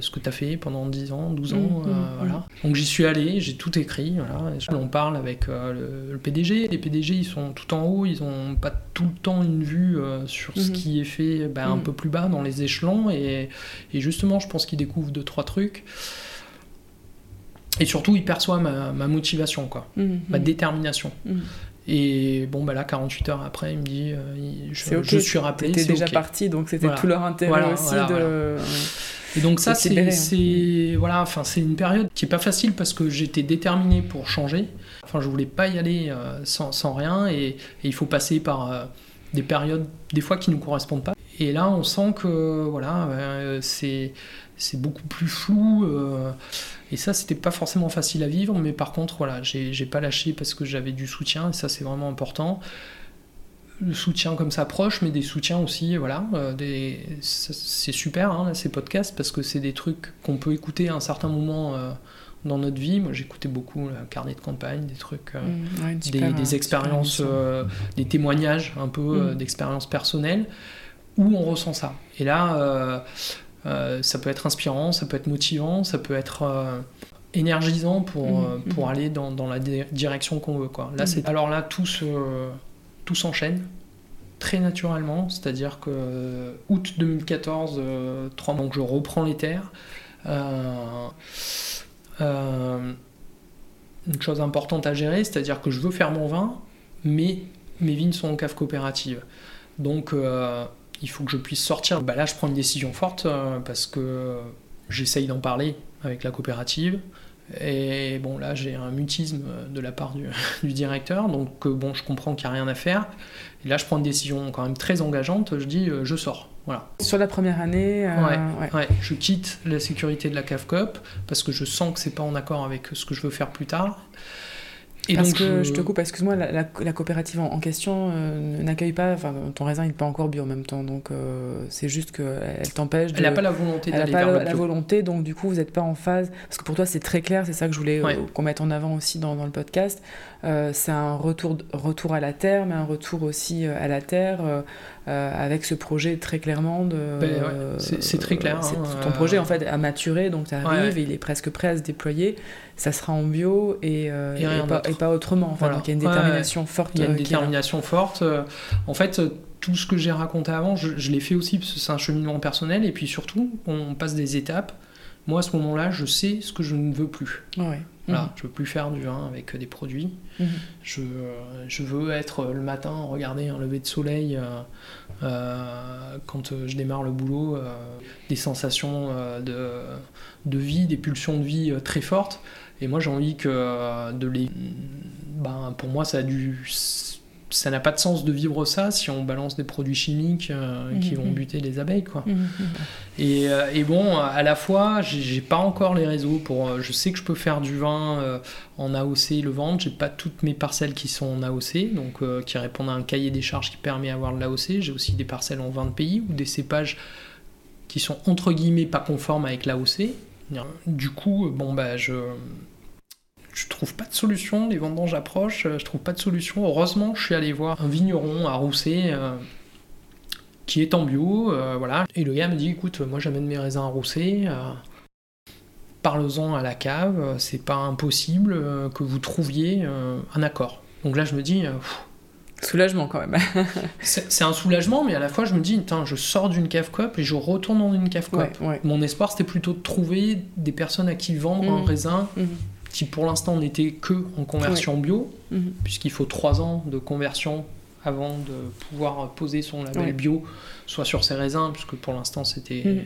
ce que tu as fait pendant 10 ans, 12 ans, mmh, mmh, voilà. Mmh. Donc j'y suis allé, j'ai tout écrit, voilà. on parle avec le, PDG, les PDG ils sont tout en haut, ils n'ont pas tout le temps une vue sur ce qui est fait bah, un peu plus bas dans les échelons, et, et justement je pense qu'ils découvrent deux, trois trucs. Et surtout, il perçoit ma, motivation, quoi, mhm. ma détermination. Mhm. Et bon, bah là, 48 heures après, il me dit euh, je, suis rappelé. C'était déjà parti, donc c'était tout leur intérêt aussi de. Et donc ça, c'est hein. voilà, enfin c'est une période qui est pas facile parce que j'étais déterminé pour changer. Enfin, je voulais pas y aller euh, sans, sans, rien et, il faut passer par euh, des périodes des fois qui nous correspondent pas. Et là, on sent que voilà, c'est c'est beaucoup plus flou. Et ça, c'était pas forcément facile à vivre, mais par contre, voilà, j'ai pas lâché parce que j'avais du soutien, et ça, c'est vraiment important. Le soutien comme ça proche, mais des soutiens aussi, voilà. Euh, c'est super, hein, ces podcasts, parce que c'est des trucs qu'on peut écouter à un certain moment. Euh, dans notre vie, moi j'écoutais beaucoup le carnet de campagne, des trucs, euh, mmh, des, expériences, des témoignages un peu mmh. d'expériences personnelles où on ressent ça. Et là, euh, ça peut être inspirant, ça peut être motivant, ça peut être euh, énergisant pour, mmh, euh, pour mmh. aller dans, dans, la direction qu'on veut. Quoi. Là, mmh. Alors là, tout, tout s'enchaîne très naturellement, c'est-à-dire que août 2014, 3 mois, donc je reprends les terres. une chose importante à gérer, c'est-à-dire que je veux faire mon vin, mais mes vignes sont en cave coopérative. Donc il faut que je puisse sortir. Bah là, je prends une décision forte euh, parce que j'essaye d'en parler avec la coopérative. Et bon, là, j'ai un mutisme de la part du, directeur, donc euh, bon, je comprends qu'il n'y a rien à faire. Et là, je prends une décision quand même très engageante. Je dis, euh, je sors. Voilà. Sur la première année ouais, ouais. je quitte la sécurité de la CAFCOP parce que je sens que c'est pas en accord avec ce que je veux faire plus tard. Et parce que je... te coupe, excuse-moi, la, coopérative en, question euh, n'accueille pas, enfin ton raisin n'est pas encore bio en même temps, donc euh, c'est juste qu'elle t'empêche. Elle n'a pas la volonté d'aller vers le bio. la volonté, donc du coup vous n'êtes pas en phase, parce que pour toi c'est très clair, c'est ça que je voulais euh, qu'on mette en avant aussi dans, dans le podcast. C'est un retour, retour à la terre, mais un retour aussi à la terre avec ce projet très clairement de. Ben c'est très clair. Hein, ton projet en fait a maturé, donc tu arrives et il est presque prêt à se déployer ça sera en bio et, euh, et, pas, autrement. Enfin, Donc il y a une détermination forte. Il y a une euh, détermination forte. Euh, en fait, tout ce que j'ai raconté avant, je, l'ai fait aussi parce que c'est un cheminement personnel et puis surtout, on passe des étapes. Moi, à ce moment-là, je sais ce que je ne veux plus. Ouais. Voilà, mhm. Je veux plus faire du vin avec des produits. Mhm. Je, je, veux être le matin, regarder un lever de soleil quand je démarre le boulot, des sensations de, de vie, des pulsions de vie très fortes. Et moi, j'ai envie que euh, de les. Ben, pour moi, ça a dû. Ça n'a pas de sens de vivre ça si on balance des produits chimiques euh, qui vont mhm. buter les abeilles, quoi. Et, euh, et, bon, à la fois, j'ai pas encore les réseaux pour. je sais que je peux faire du vin en AOC le vendre. J'ai pas toutes mes parcelles qui sont en AOC, donc qui répondent à un cahier des charges qui permet d'avoir de l'AOC. J'ai aussi des parcelles en 20 pays ou des cépages qui sont entre guillemets pas conformes avec l'AOC. Du coup, bon bah je je trouve pas de solution, les vendanges approchent, euh, je trouve pas de solution. Heureusement, je suis allé voir un vigneron à Rousset euh, qui est en bio, euh, voilà. Et le gars me dit, écoute, moi j'amène mes raisins à Rousset, parle-en à la cave, c'est pas impossible que vous trouviez un accord. Donc là, je me dis... Soulagement quand même. c'est un soulagement, mais à la fois je me dis, je sors d'une cave coop et je retourne dans une cave coop. Mon espoir c'était plutôt de trouver des personnes à qui vendre un mmh. raisin mmh qui pour l'instant n'était que en conversion bio, mhm. puisqu'il faut trois ans de conversion avant de pouvoir poser son label bio, soit sur ses raisins, puisque pour l'instant c'était mhm.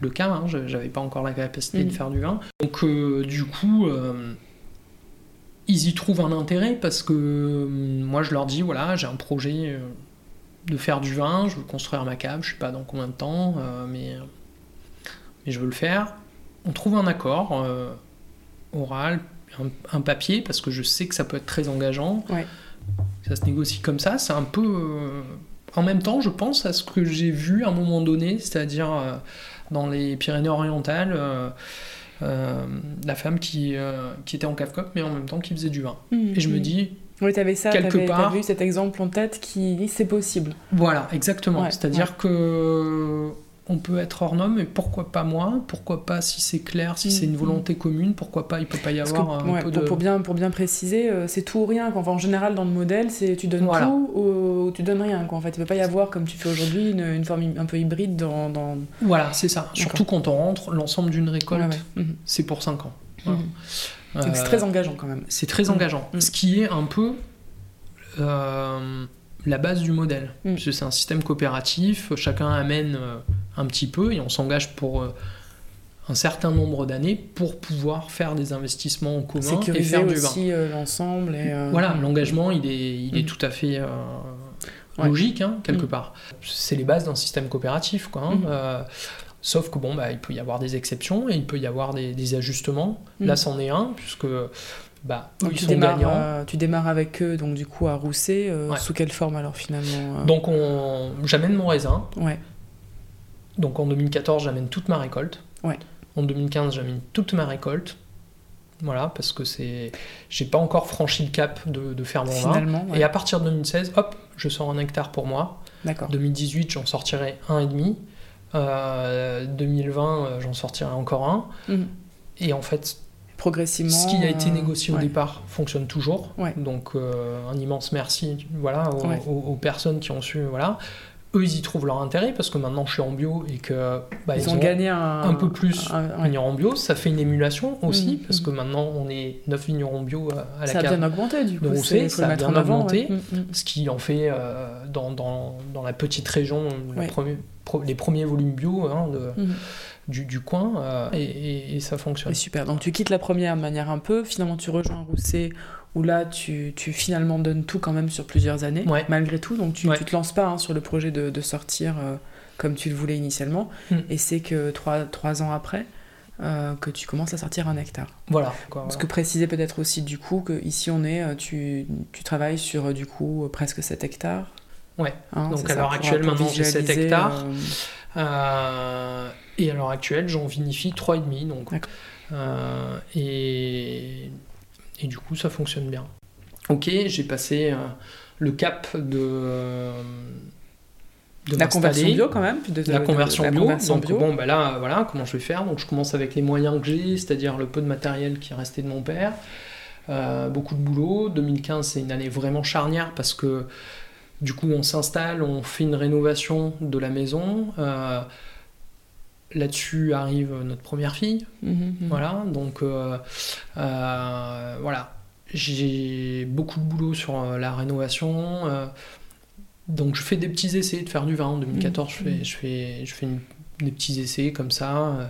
le cas, hein, j'avais pas encore la capacité de mhm. faire du vin. Donc euh, du coup, euh, ils y trouvent un intérêt parce que euh, moi je leur dis voilà, j'ai un projet de faire du vin, je veux construire ma cave, je sais pas dans combien de temps, mais, mais je veux le faire. On trouve un accord oral, un, papier, parce que je sais que ça peut être très engageant. Ça se négocie comme ça. C'est un peu. Euh, en même temps, je pense à ce que j'ai vu à un moment donné, c'est-à-dire euh, dans les Pyrénées-Orientales. Euh, la femme qui, qui était en cave mais en même temps qui faisait du vin. Mmh, et je me mmh. dis, oui, tu avais ça, quelque part. vu cet exemple en tête qui dit c'est possible. Voilà, exactement. C'est-à-dire que on peut être hors norme, mais pourquoi pas moi Pourquoi pas si c'est clair, si c'est une mm, volonté mm. commune Pourquoi pas Il peut pas y avoir un peu de... Pour bien, pour bien préciser, euh, c'est tout ou rien. Enfin, en général, dans le modèle, c'est tu donnes tout ou, tu donnes rien. Quoi. En fait, il peut pas y avoir, comme tu fais aujourd'hui, une, forme un peu hybride dans... dans... Voilà, c'est ça. Surtout quand on rentre, l'ensemble d'une récolte, mm-hmm. c'est pour 5 ans. Mm-hmm. c'est très euh, engageant quand même. C'est très engageant. Ce qui est un peu... Euh, la base du modèle. Mm. c'est un système coopératif, chacun amène euh, un petit peu et on s'engage pour euh, un certain nombre d'années pour pouvoir faire des investissements en commun et faire du vin. aussi euh, l'ensemble. Voilà, l'engagement, il est, il est mm. tout à fait logique, hein, quelque mm. part. C'est les bases d'un système coopératif, quoi. Hein. Sauf que bon, bah, il peut y avoir des exceptions et il peut y avoir des, des ajustements. Là, c'en est un, puisque bah, tu, démarres, euh, tu démarres avec eux, donc du coup à Rousset. Euh, sous quelle forme alors finalement euh? Donc on... j'amène mon raisin. Ouais. Donc en 2014, j'amène toute ma récolte. Ouais. En 2015, j'amène toute ma récolte. Voilà, parce que c'est, j'ai pas encore franchi le cap de, de faire mon vin. Et à partir de 2016, hop, je sors un hectare pour moi. D'accord. 2018, j'en sortirai un et demi. 2020, j'en sortirai encore un. Mhm. Et en fait, progressivement. Ce qui a été négocié au départ fonctionne toujours. Donc euh, un immense merci voilà, aux, personnes qui ont su. Voilà. Eux, ils y trouvent leur intérêt parce que maintenant je suis en bio et que bah, ils, ont, gagné un, peu plus vignerons en bio. Ça fait une émulation aussi mmh, parce mmh. que maintenant on est 9 vignerons bio à la Ça a bien augmenté du coup. ça a bien augmenté. Mmh, ce qui en fait euh, dans, dans, dans, la petite région les premiers volumes bio hein, de du, coin euh, et, ça fonctionne. super. Donc tu quittes la première manière un peu, finalement tu rejoins Rousset où là tu, tu, finalement donnes tout quand même sur plusieurs années, malgré tout. Donc tu, ne te lances pas hein, sur le projet de, de sortir euh, comme tu le voulais initialement. Hmm. Et c'est que trois, trois ans après, que tu commences à sortir un hectare. Voilà. Parce que préciser peut-être aussi du coup que ici on est, tu, tu travailles sur du coup presque 7 hectares. Ouais. Hein, Donc à l'heure actuelle, maintenant j'ai 7 hectares. et à l'heure actuelle, j'en vinifie 3,5. Donc, et, et du coup, ça fonctionne bien. Ok, j'ai passé le cap de de la conversion bio quand même de, la conversion bio. donc bon bah là voilà comment je vais faire? Donc je commence avec les moyens que j'ai c'est-à-dire le peu de matériel qui est resté de mon père euh, beaucoup de boulot. 2015 c'est une année vraiment charnière parce que du coup on s'installe on fait une rénovation de la maison euh, là-dessus arrive notre première fille mmh, mmh. voilà donc euh, voilà j'ai beaucoup de boulot sur la rénovation donc je fais des petits essais de faire du vin. En 2014, je fais, je fais, je fais des petits essais comme ça. Euh,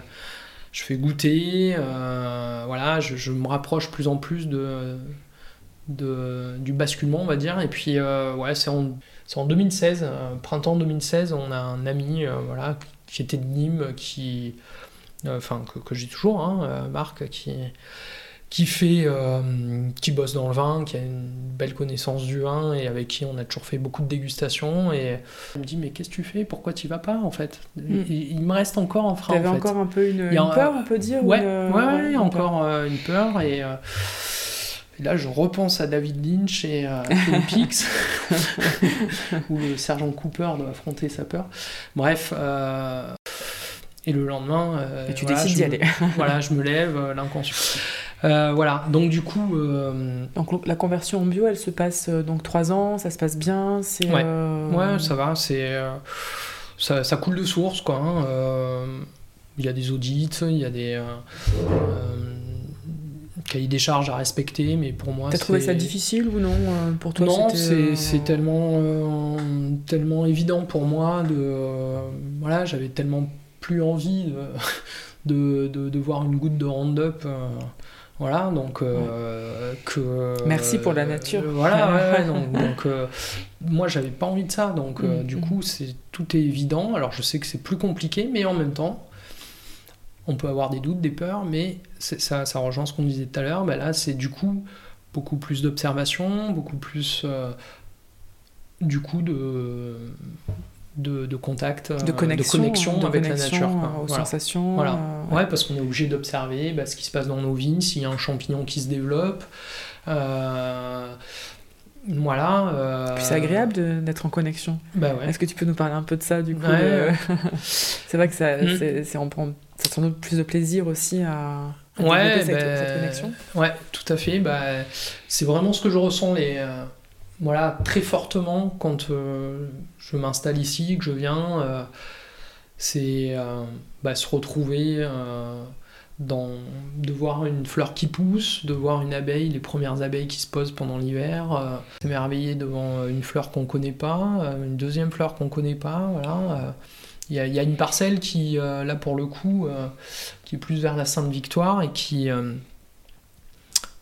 je fais goûter. Euh, voilà, je, me rapproche plus en plus de, de, du basculement, on va dire. Et puis, euh, ouais, c'est en, en, 2016, printemps 2016, on a un ami voilà, qui était de Nîmes, qui, enfin, que, que j'ai toujours, hein, Marc, qui qui fait, euh, qui bosse dans le vin, qui a une belle connaissance du vin et avec qui on a toujours fait beaucoup de dégustations. Et il me dit mais qu'est-ce que tu fais? Pourquoi tu vas pas en fait? Hmm. il, me reste encore un frein. T'avais encore un peu une, peur, on peut dire Ouais, ouais, encore euh, une peur et, euh, et. là, je repense à David Lynch et à Twin Peaks, où le sergent Cooper doit affronter sa peur. Bref, et le lendemain, et tu décides d'y aller. voilà, je me lève, l'inconscient. Euh, voilà, donc du coup. Euh, donc la conversion en bio, elle se passe euh, donc trois ans, ça se passe bien, c'est. Ouais. ouais, ça va, c'est ça, ça, coule de source quoi. Hein, il y a des audits, il y a des cahiers des charges à respecter, mais pour moi. T'as trouvé ça difficile ou non pour toi Non, c'est tellement tellement évident pour moi de voilà, j'avais tellement plus envie de, de, de, voir une goutte de Roundup voilà, donc euh, que. Merci pour la nature. Euh, voilà, donc, euh, moi j'avais pas envie de ça, donc mm, du mm. coup c'est tout est évident. Alors je sais que c'est plus compliqué, mais en même temps, on peut avoir des doutes, des peurs, mais ça, ça rejoint ce qu'on disait tout à l'heure. Ben là, c'est du coup beaucoup plus d'observation, beaucoup plus du coup de de, contact, de connexion, avec la nature. Aux sensations. Voilà. Ouais. parce qu'on est obligé d'observer bah, ce qui se passe dans nos vignes, s'il y a un champignon qui se développe. Euh, voilà. Euh, Puis c'est agréable d'être en connexion. Bah ouais. Est-ce que tu peux nous parler un peu de ça du coup C'est vrai que ça, mm. c'est, on prend sans doute plus de plaisir aussi à, ouais, cette, bah, cette, connexion. Ouais, tout à fait. Bah, c'est vraiment ce que je ressens les, euh, voilà, très fortement quand euh, je m'installe ici, que je viens. Euh, c'est bah, se retrouver dans, de voir une fleur qui pousse, de voir une abeille, les premières abeilles qui se posent pendant l'hiver, s'émerveiller devant une fleur qu'on connaît pas, une deuxième fleur qu'on connaît pas, voilà. Il y, y, a une parcelle qui, là pour le coup, qui est plus vers la Sainte-Victoire et qui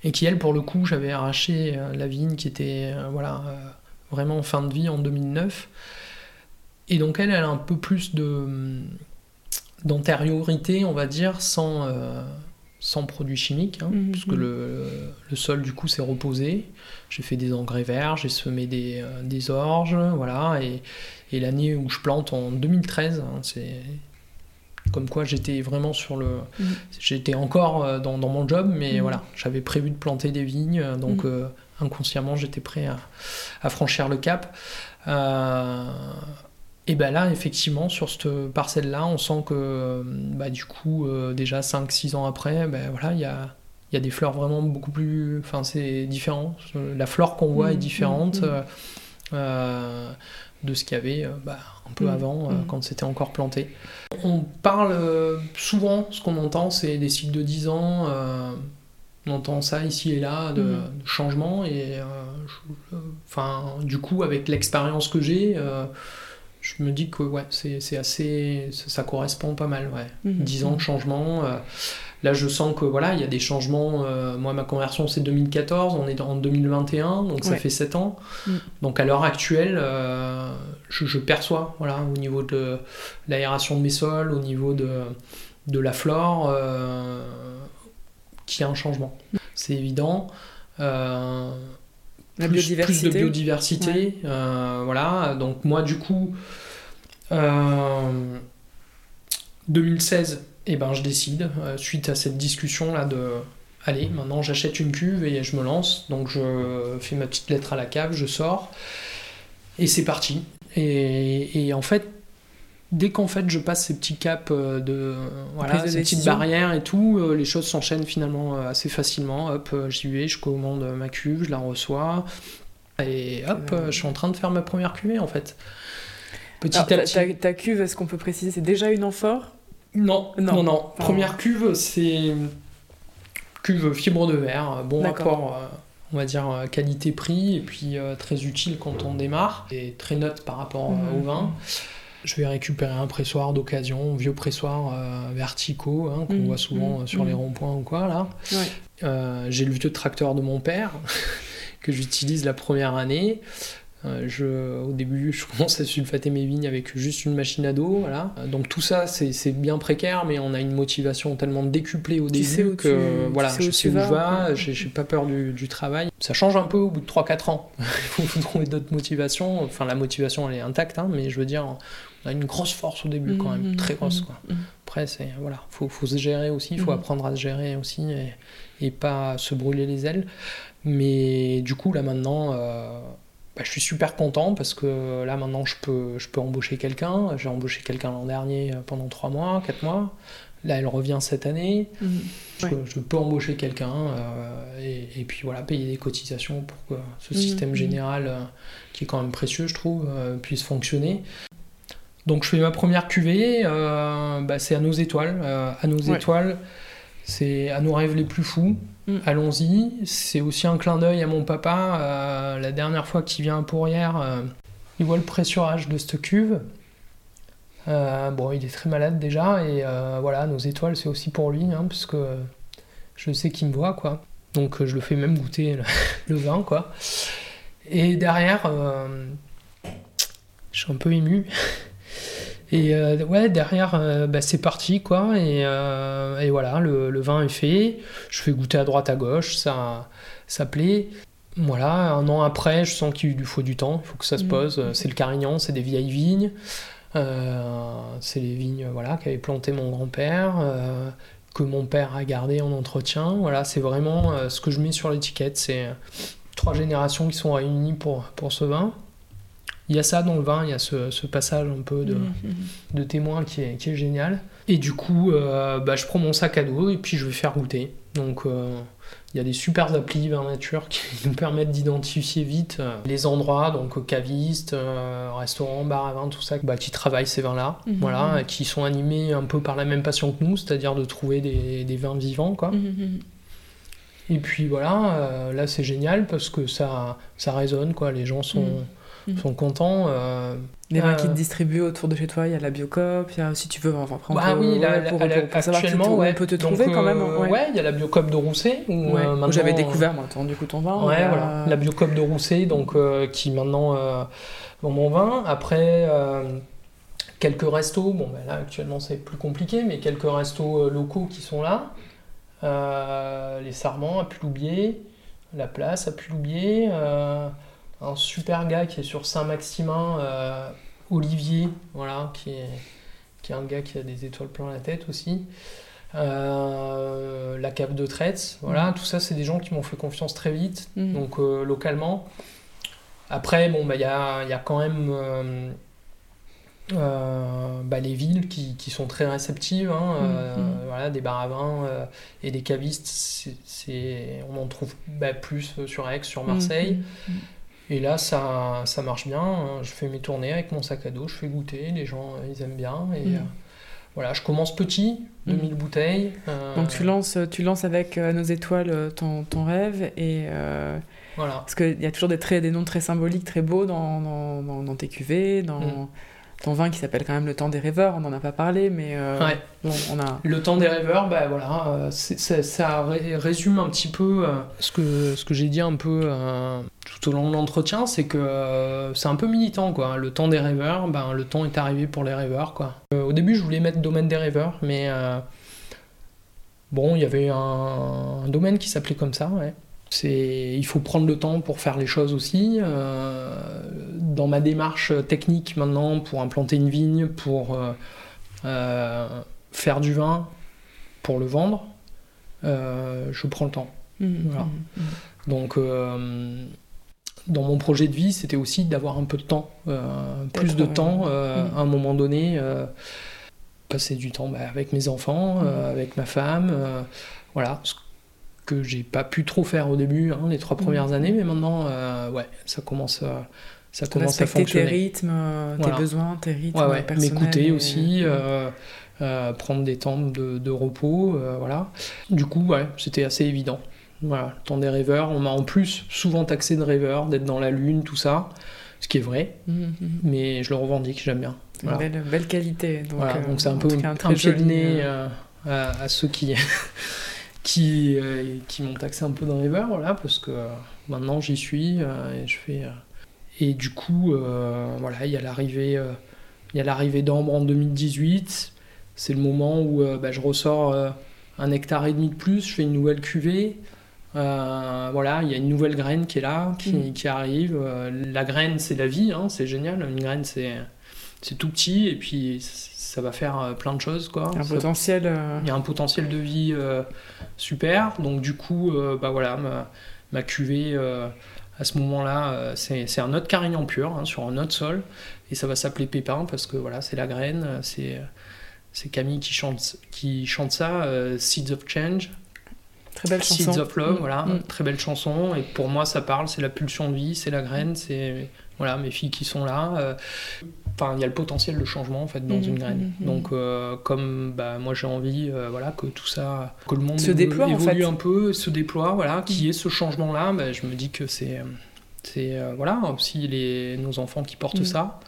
et qui elle pour le coup j'avais arraché euh, la vigne qui était euh, voilà euh, vraiment en fin de vie en 2009 et donc elle elle a un peu plus de d'antériorité on va dire sans sans produits chimiques hein, mhm. puisque le, le, sol du coup s'est reposé j'ai fait des engrais verts j'ai semé des, des orges voilà et, et l'année où je plante en 2013 hein, c'est comme quoi j'étais vraiment sur le. Mhm. J'étais encore euh, dans, mon job, mais mhm. voilà, j'avais prévu de planter des vignes, euh, donc mhm. euh, inconsciemment j'étais prêt à, franchir le cap. et ben là, effectivement, sur cette parcelle-là, on sent que bah, du coup, déjà 5-6 ans après, ben voilà, il y a, y a des fleurs vraiment beaucoup plus. Enfin, c'est différent. La flore qu'on voit est différente de ce qu'il y avait bah, un peu avant, quand c'était encore planté. On parle euh, souvent, ce qu'on entend, c'est des cycles de 10 ans. Euh, on entend ça ici et là de, mm. changement. Et euh, enfin, du coup, avec l'expérience que j'ai, je me dis que ouais, c'est assez. Ça, correspond pas mal. Ouais. 10 mm. ans de changement. Là, je sens que voilà, il y a des changements. Euh, moi, ma conversion, c'est 2014, on est en 2021, donc ça fait 7 ans. Mm. Donc à l'heure actuelle, euh, je, perçois, voilà, au niveau de l'aération de mes sols, au niveau de, de la flore euh, qu'il y a un changement. C'est évident. la plus, biodiversité. Plus de biodiversité. voilà. Donc moi, du coup, 2016, eh ben, je décide, suite à cette discussion-là, de allez, maintenant j'achète une cuve et je me lance. Donc je fais ma petite lettre à la cave, je sors. Et c'est parti. Et, en fait, dès qu'en fait je passe ces petits caps euh, de voilà ces petites barrières et tout, euh, les choses s'enchaînent finalement euh, assez facilement. Hop, j'y vais, je commande ma cuve, je la reçois et hop, je suis en train de faire ma première cuvée en fait. Petit à petit. Ta, cuve, est-ce qu'on peut préciser, c'est déjà une amphore? Non, non, non, Première cuve, c'est cuve fibre de verre, bon rapport on va dire euh, qualité-prix, et puis euh, très utile quand on démarre, et très neutre par rapport euh, au vin. Je vais récupérer un pressoir d'occasion, vieux pressoir verticaux hein, qu'on mmh, voit souvent mmh, sur les mmh. ronds-points ou quoi là. J'ai le vieux tracteur de mon père que j'utilise la première année. Euh, je, au début, je commence à sulfater mes vignes avec juste une machine à dos. Voilà. Donc tout ça, c'est bien précaire, mais on a une motivation tellement décuplée au début que voilà, je sais où je vais, j'ai pas peur du, travail. Ça change un peu au bout de 3-4 ans. Il faut trouver d'autres motivations. Enfin, la motivation, elle est intacte, hein, mais je veux dire, on a une grosse force au début quand même, mmh, très grosse. Quoi. Mmh. Après, c'est voilà, faut, faut se gérer aussi, il faut apprendre à se gérer aussi et, et, pas se brûler les ailes. Mais du coup, là maintenant, euh, bah, je suis super content parce que là maintenant je peux, je peux embaucher quelqu'un. J'ai embauché quelqu'un l'an dernier euh, pendant 3 mois, 4 mois. Là elle revient cette année. Mhm. Je, peux embaucher quelqu'un euh, et, puis voilà, payer des cotisations pour que ce mhm. système mhm. général, euh, qui est quand même précieux je trouve, puisse fonctionner. Donc je fais ma première cuvée, bah, c'est à nos étoiles. à nos étoiles, c'est à nos rêves les plus fous. Mm. Allons-y. C'est aussi un clin d'œil à mon papa. Euh, la dernière fois qu'il vient à Pourrières, euh, il voit le pressurage de cette cuve. Euh, bon, il est très malade déjà, et voilà, nos étoiles, c'est aussi pour lui, hein, parce que je sais qu'il me voit, quoi. Donc je le fais même goûter le, vin, quoi. Et derrière, je suis un peu ému. Et euh, ouais, derrière, euh, bah, c'est parti, quoi. Et, euh, et voilà, le, le, vin est fait. Je fais goûter à droite, à gauche, ça, ça plaît. Voilà, un an après, je sens qu'il faut du temps, il faut que ça se mmh. pose. C'est le Carignan, c'est des vieilles vignes. c'est les vignes voilà, qu'avait planté mon grand-père, que mon père a gardé en entretien. Voilà, c'est vraiment ce que je mets sur l'étiquette. C'est trois générations qui sont réunies pour, pour ce vin il y a ça dans le vin, il y a ce, passage un peu de, mmh, mmh. témoin qui est, qui est, génial. Et du coup, euh, bah, je prends mon sac à dos et puis je vais faire goûter. Donc, euh, il y a des super applis vin nature qui nous permettent d'identifier vite euh, les endroits, donc cavistes, restaurants, bar à vin, tout ça, bah, qui travaillent ces vins-là, mmh, voilà, qui sont animés un peu par la même passion que nous, c'est-à-dire de trouver des, des, vins vivants, quoi. Et puis voilà, là c'est génial parce que ça, ça résonne, quoi. Les gens sont ils sont contents. Euh, les vins qui te distribuent autour de chez toi, il y a la Biocop, il y a, si tu veux, enfin, prendre bah, oui, la, pour, actuellement, on peut te trouver quand même. Euh, ouais, il y a la Biocop de Rousset. Où, euh, j'avais découvert, moi, du coup, ton vin. Ouais, voilà. La Biocop de Rousset, donc, qui maintenant dans mon vin. Après, quelques restos, bon, ben là, actuellement, c'est plus compliqué, mais quelques restos locaux qui sont là. les Sarments à Puloubier, la place à Puloubier un super gars qui est sur Saint-Maximin, euh, Olivier, voilà, qui est, qui est un gars qui a des étoiles plein la tête aussi. Euh, la cave de traite, voilà, mm. tout ça, c'est des gens qui m'ont fait confiance très vite, mm. donc euh, localement. Après, bon, bah, il y, a, y, a, quand même bah, les villes qui, qui, sont très réceptives, hein, mm. voilà, des bars à vin et des cavistes, c'est, on en trouve bah, plus sur Aix, sur Marseille. Et là, ça, ça marche bien. Hein. Je fais mes tournées avec mon sac à dos, je fais goûter, les gens, ils aiment bien. Et mm. euh, voilà, je commence petit, 2000 mm. bouteilles. Euh, Donc tu lances, tu lances avec euh, nos étoiles ton, ton rêve et... voilà. Parce qu'il y a toujours des, traits, des noms très symboliques, très beaux dans, dans, dans, tes cuvées, dans... Mm. Ton vin qui s'appelle quand même Le Temps des Rêveurs, on n'en a pas parlé, mais ouais. on a... Le Temps des Rêveurs, bah voilà, ça, résume un petit peu ce que, ce que j'ai dit un peu tout au long de l'entretien, c'est que c'est un peu militant, quoi. Le Temps des Rêveurs, ben, le temps est arrivé pour les rêveurs, quoi. au début, je voulais mettre Domaine des Rêveurs, mais bon, il y avait un, domaine qui s'appelait comme ça, ouais. Il faut prendre le temps pour faire les choses aussi. Euh, dans ma démarche technique maintenant, pour implanter une vigne, pour euh, euh, faire du vin, pour le vendre, je prends le temps. Mmh, mmh, mmh. Donc, dans mon projet de vie, c'était aussi d'avoir un peu de temps, plus de temps à un moment donné passer du temps bah, avec mes enfants, avec ma femme, voilà, que j'ai pas pu trop faire au début, hein, les trois premières mm. années, mais maintenant, euh, ouais, ça commence à, ça commence à fonctionner. tes rythmes, euh, tes besoins, tes rythmes ouais, ouais. M'écouter aussi, mm. euh, prendre des temps de, de repos, voilà. Du coup, ouais, c'était assez évident. Voilà, le temps des rêveurs. On m'a en plus souvent taxé de rêveur, d'être dans la lune, tout ça, ce qui est vrai, mm, mais je le revendique, j'aime bien. Une belle, belle, qualité. Donc, donc c'est un peu un, un pied de nez à, à, ceux qui qui, euh, qui m'ont taxé un peu dans les voilà, parce que euh, maintenant j'y suis euh, et je fais. et du coup, voilà, il y a l'arrivée, il y a l'arrivée d'Ambre en 2018. C'est le moment où bah, je ressors un hectare et demi de plus, je fais une nouvelle cuvée. voilà, il y a une nouvelle graine qui est là, qui, mm. qui arrive. la graine, c'est la vie, hein, c'est génial. Une graine, c'est, c'est tout petit et puis ça va faire euh, plein de choses. Quoi. Un potentiel. Euh, il y a un potentiel de vie euh, super. Donc, du coup, bah voilà, ma, ma cuvée à ce moment-là, c'est un autre carignan pur hein, sur un autre sol. Et ça va s'appeler Pépin parce que voilà, c'est la graine. C'est Camille qui chante, qui chante ça, Seeds of Change. Très belle chanson. Seeds of Love, mm. voilà, mm. très belle chanson. Et pour moi, ça parle, c'est la pulsion de vie, c'est la graine, c'est voilà, mes filles qui sont là. Enfin, il y a le potentiel de changement en fait dans mmh, une graine. Mmh, mmh. Donc, euh, comme bah, moi j'ai envie, euh, voilà, que tout ça, que le monde se déploie, évolue un peu, se déploie, voilà, qu'il y ait ce changement-là, bah, je me dis que c'est c'est euh, voilà aussi les, nos enfants qui portent ça,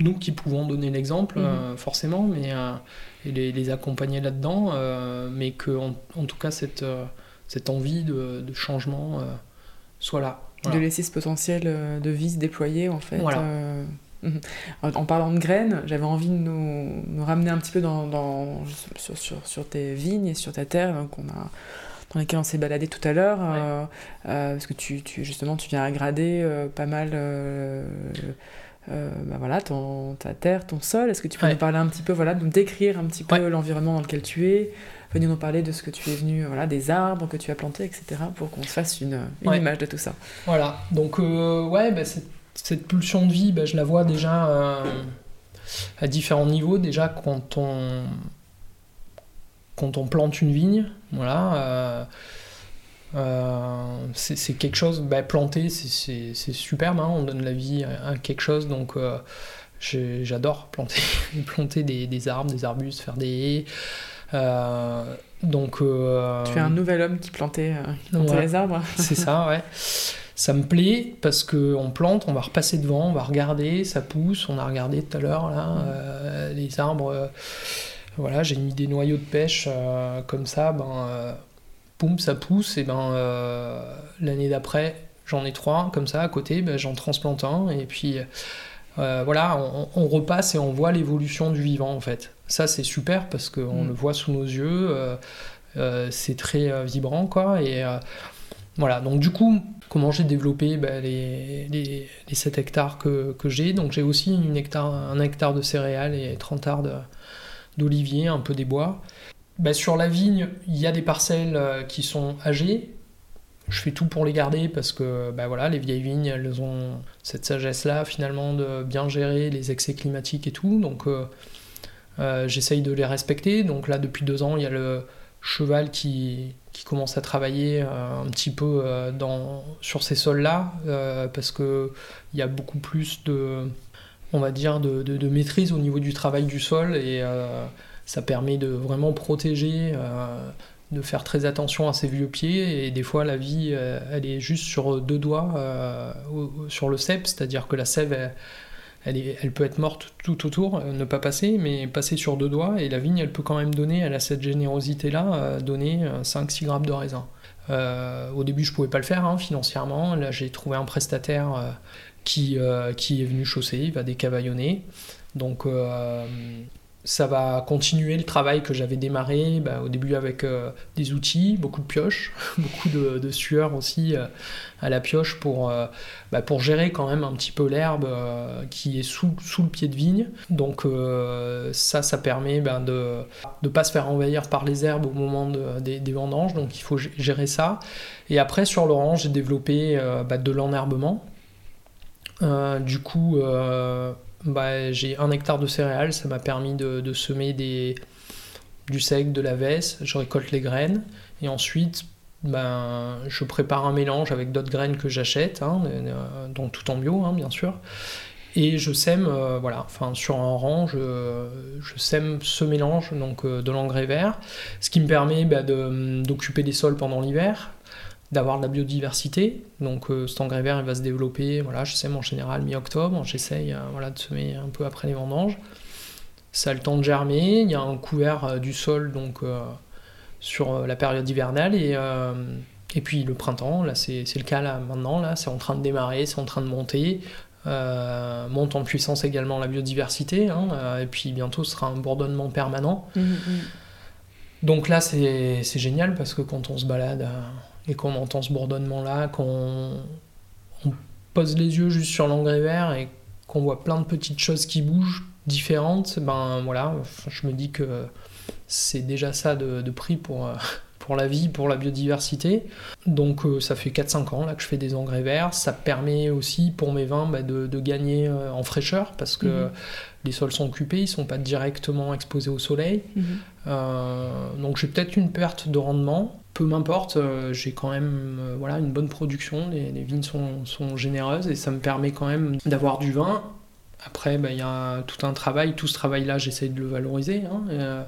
nous qui pouvons donner l'exemple forcément, mais et les, les, accompagner là-dedans, mais que en, tout cas cette cette envie de, de changement soit là. De laisser ce potentiel de vie se déployer en fait. Voilà. Mhm. En parlant de graines, j'avais envie de nous, nous, ramener un petit peu dans, dans sur, sur, sur, tes vignes et sur ta terre on a, dans lesquelles on s'est baladé tout à l'heure, euh, euh, parce que tu, tu, justement tu viens aggrader euh, pas mal bah voilà, ton, ta terre, ton sol. Est-ce que tu peux nous parler un petit peu, voilà, nous décrire un petit peu l'environnement dans lequel tu es venir nous parler de ce que tu es venu, voilà, des arbres que tu as plantés, etc., pour qu'on se fasse une, une image de tout ça. Voilà, donc ouais, bah, c'est cette pulsion de vie, ben, je la vois déjà euh, à différents niveaux. Déjà, quand on, quand on plante une vigne, voilà, euh, euh, c'est quelque chose, ben, planter, c'est superbe, hein, on donne la vie à, quelque chose, donc j'adore planter, planter des, des, arbres, des arbustes, faire des haies. donc, tu es un nouvel homme qui plantait, les arbres. c'est ça, ouais. ça me plaît parce qu'on plante, on va repasser devant, on va regarder, ça pousse. On a regardé tout à l'heure là, mm. euh, les arbres. Euh, voilà, j'ai mis des noyaux de pêche euh, comme ça, ben, boum, ça pousse. Et ben, l'année d'après, j'en ai trois comme ça à côté, ben, j'en transplante un. Et puis voilà, on, repasse et on voit l'évolution du vivant en fait. Ça, c'est super parce qu'on mm. le voit sous nos yeux. c'est très vibrant quoi. Et voilà, donc du coup, comment j'ai développé bah, les, les, 7 hectares que, j'ai. Donc j'ai aussi une hectare, un hectare de céréales et 30 hectares d'oliviers, un peu des bois. Bah, sur la vigne, il y a des parcelles euh, qui sont âgées. Je fais tout pour les garder parce que bah, voilà, les vieilles vignes, elles ont cette sagesse-là finalement de bien gérer les excès climatiques et tout. Donc euh, euh, j'essaye de les respecter. Donc là, depuis deux ans, il y a le cheval qui, commence à travailler euh, un petit peu euh, sur ces sols-là, euh, parce qu'il y a beaucoup plus de, on va dire, de, maîtrise au niveau du travail du sol, et ça permet de vraiment protéger, de faire très attention à ses vieux pieds, et des fois la vie, elle est juste sur deux doigts sur le cep, c'est-à-dire que la sève, elle, elle peut être morte tout autour, ne pas passer, mais passer sur deux doigts, et la vigne, elle peut quand même donner, elle a cette générosité-là, donner 5-6 grammes de raisin. au début, je pouvais pas le faire hein, financièrement. Là, j'ai trouvé un prestataire qui, qui est venu chausser, il va décavaillonner. Donc, ça va continuer le travail que j'avais démarré bah, au début avec euh, des outils, beaucoup de pioches, beaucoup de, sueur aussi euh, à la pioche pour, euh, bah, pour gérer quand même un petit peu l'herbe qui est sous, sous le pied de vigne. Donc ça, ça permet bah, de ne pas se faire envahir par les herbes au moment des, des, vendanges, donc il faut gérer ça. Et après sur l'orange, j'ai développé de l'enherbement. du coup, bah, j'ai un hectare de céréales, ça m'a permis de, semer des, du sec, de la veste, je récolte les graines, et ensuite ben, je prépare un mélange avec d'autres graines que j'achète, hein, euh, donc tout en bio hein, bien sûr, et je sème, euh, voilà, enfin sur un rang, je, sème ce mélange, donc euh, de l'engrais vert, ce qui me permet bah, d'occuper des sols pendant l'hiver, d'avoir de la biodiversité. Donc euh, cet engrais vert il va se développer, voilà, je sème en général mi-octobre, j'essaye euh, voilà, de semer un peu après les vendanges. Ça a le temps de germer, il y a un couvert euh, du sol donc sur la période hivernale et, et puis le printemps, là c'est le cas là maintenant, là c'est en train de démarrer, c'est en train de monter. monte en puissance également la biodiversité, hein, et puis bientôt ce sera un bourdonnement permanent. Mmh, mmh. Donc là c'est génial parce que quand on se balade et qu'on entend ce bourdonnement-là, qu'on pose les yeux juste sur l'engrais vert et qu'on voit plein de petites choses qui bougent différentes, ben voilà, je me dis que c'est déjà ça de, prix pour, euh, pour la vie, pour la biodiversité. Donc euh, ça fait 4-5 ans là que je fais des engrais verts. Ça permet aussi pour mes vins bah, de, gagner euh, en fraîcheur parce que mhm. les sols sont occupés, ils sont pas directement exposés au soleil. Mhm. donc j'ai peut-être une perte de rendement peu m'importe, euh, j'ai quand même euh, voilà, une bonne production, les, vignes sont, sont, généreuses et ça me permet quand même d'avoir du vin. Après, bah, il y a tout un travail, tout ce travail-là, j'essaie de le valoriser. Hein, euh,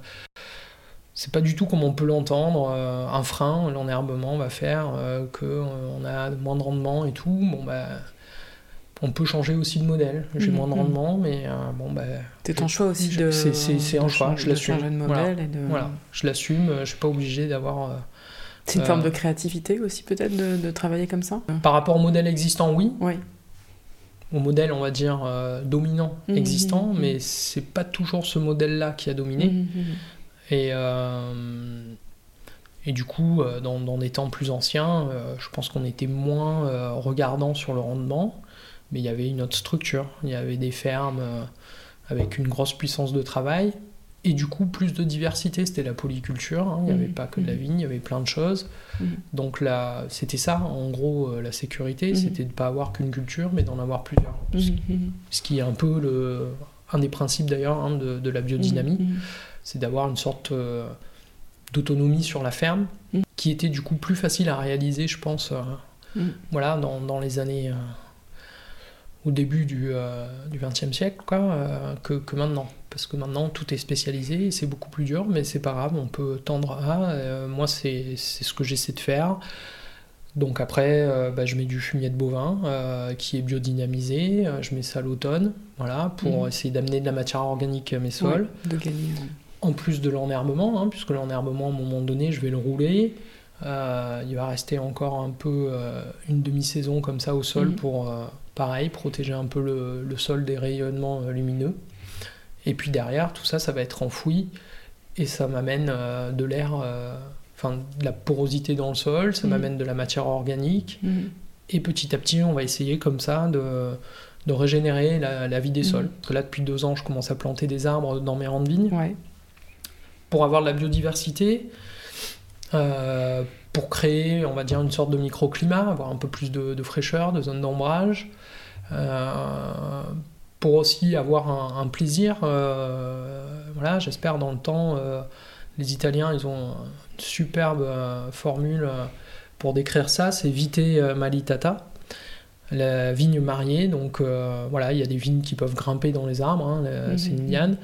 c'est pas du tout comme on peut l'entendre, un frein, l'enherbement va faire qu'on a moins de rendement et tout. Bon, bah, on peut changer aussi de modèle. J'ai moins de mhm. rendement, mais bon, bah. C'est ton choix aussi de. C'est un choix, je l'assume. Voilà. voilà. je l'assume, je suis pas obligé d'avoir c'est une forme de créativité aussi peut-être de, travailler comme ça Par rapport au modèle existant, oui. Oui. Au modèle, on va dire, euh, dominant mmh, existant, mmh, mmh. mais c'est pas toujours ce modèle-là qui a dominé. Et, euh, et du coup, euh, dans, dans, des temps plus anciens, je pense qu'on était moins regardant sur le rendement, mais il y avait une autre structure. Il y avait des fermes avec une grosse puissance de travail, et du coup plus de diversité. C'était la polyculture, hein. il n'y avait mmh. pas que de la mmh. vigne, il y avait plein de choses. Mmh. Donc là, c'était ça, en gros, euh, la sécurité, c'était de ne pas avoir qu'une culture, mais d'en avoir plusieurs. Ce qui est un peu le, un des principes d'ailleurs hein, de, la biodynamie, c'est d'avoir une sorte euh, d'autonomie sur la ferme, qui était du coup plus facile à réaliser, je pense, euh, voilà, dans, dans, les années au début du XXe siècle quoi, que, que maintenant parce que maintenant tout est spécialisé et c'est beaucoup plus dur, mais c'est pas grave, on peut tendre à. Euh, moi, c'est ce que j'essaie de faire. Donc après, euh, bah, je mets du fumier de bovin euh, qui est biodynamisé, je mets ça l'automne, voilà, pour mhm. essayer d'amener de la matière organique à mes sols. de gagner. En plus de l'enherbement, hein, puisque l'enherbement, à un moment donné, je vais le rouler. il va rester encore un peu une demi-saison comme ça au sol mhm. pour, pareil, protéger un peu le sol des rayonnements lumineux. Et puis derrière, tout ça, ça va être enfoui et ça m'amène euh, de l'air, euh, enfin de la porosité dans le sol, ça mm. m'amène de la matière organique. Mm. Et petit à petit, on va essayer comme ça de, de régénérer la, vie des mm. sols. Parce que là, depuis deux ans, je commence à planter des arbres dans mes rangs de vignes. Pour avoir de la biodiversité, euh, pour créer, on va dire, une sorte de microclimat, avoir un peu plus de, de fraîcheur, de zones d'ombrage pour aussi avoir un, plaisir. Euh, voilà, j'espère dans le temps, euh, les Italiens, ils ont une superbe euh, formule pour décrire ça, c'est vite malitata, la vigne mariée. Donc voilà, il y a des vignes qui peuvent grimper dans les arbres, hein, c'est une liane.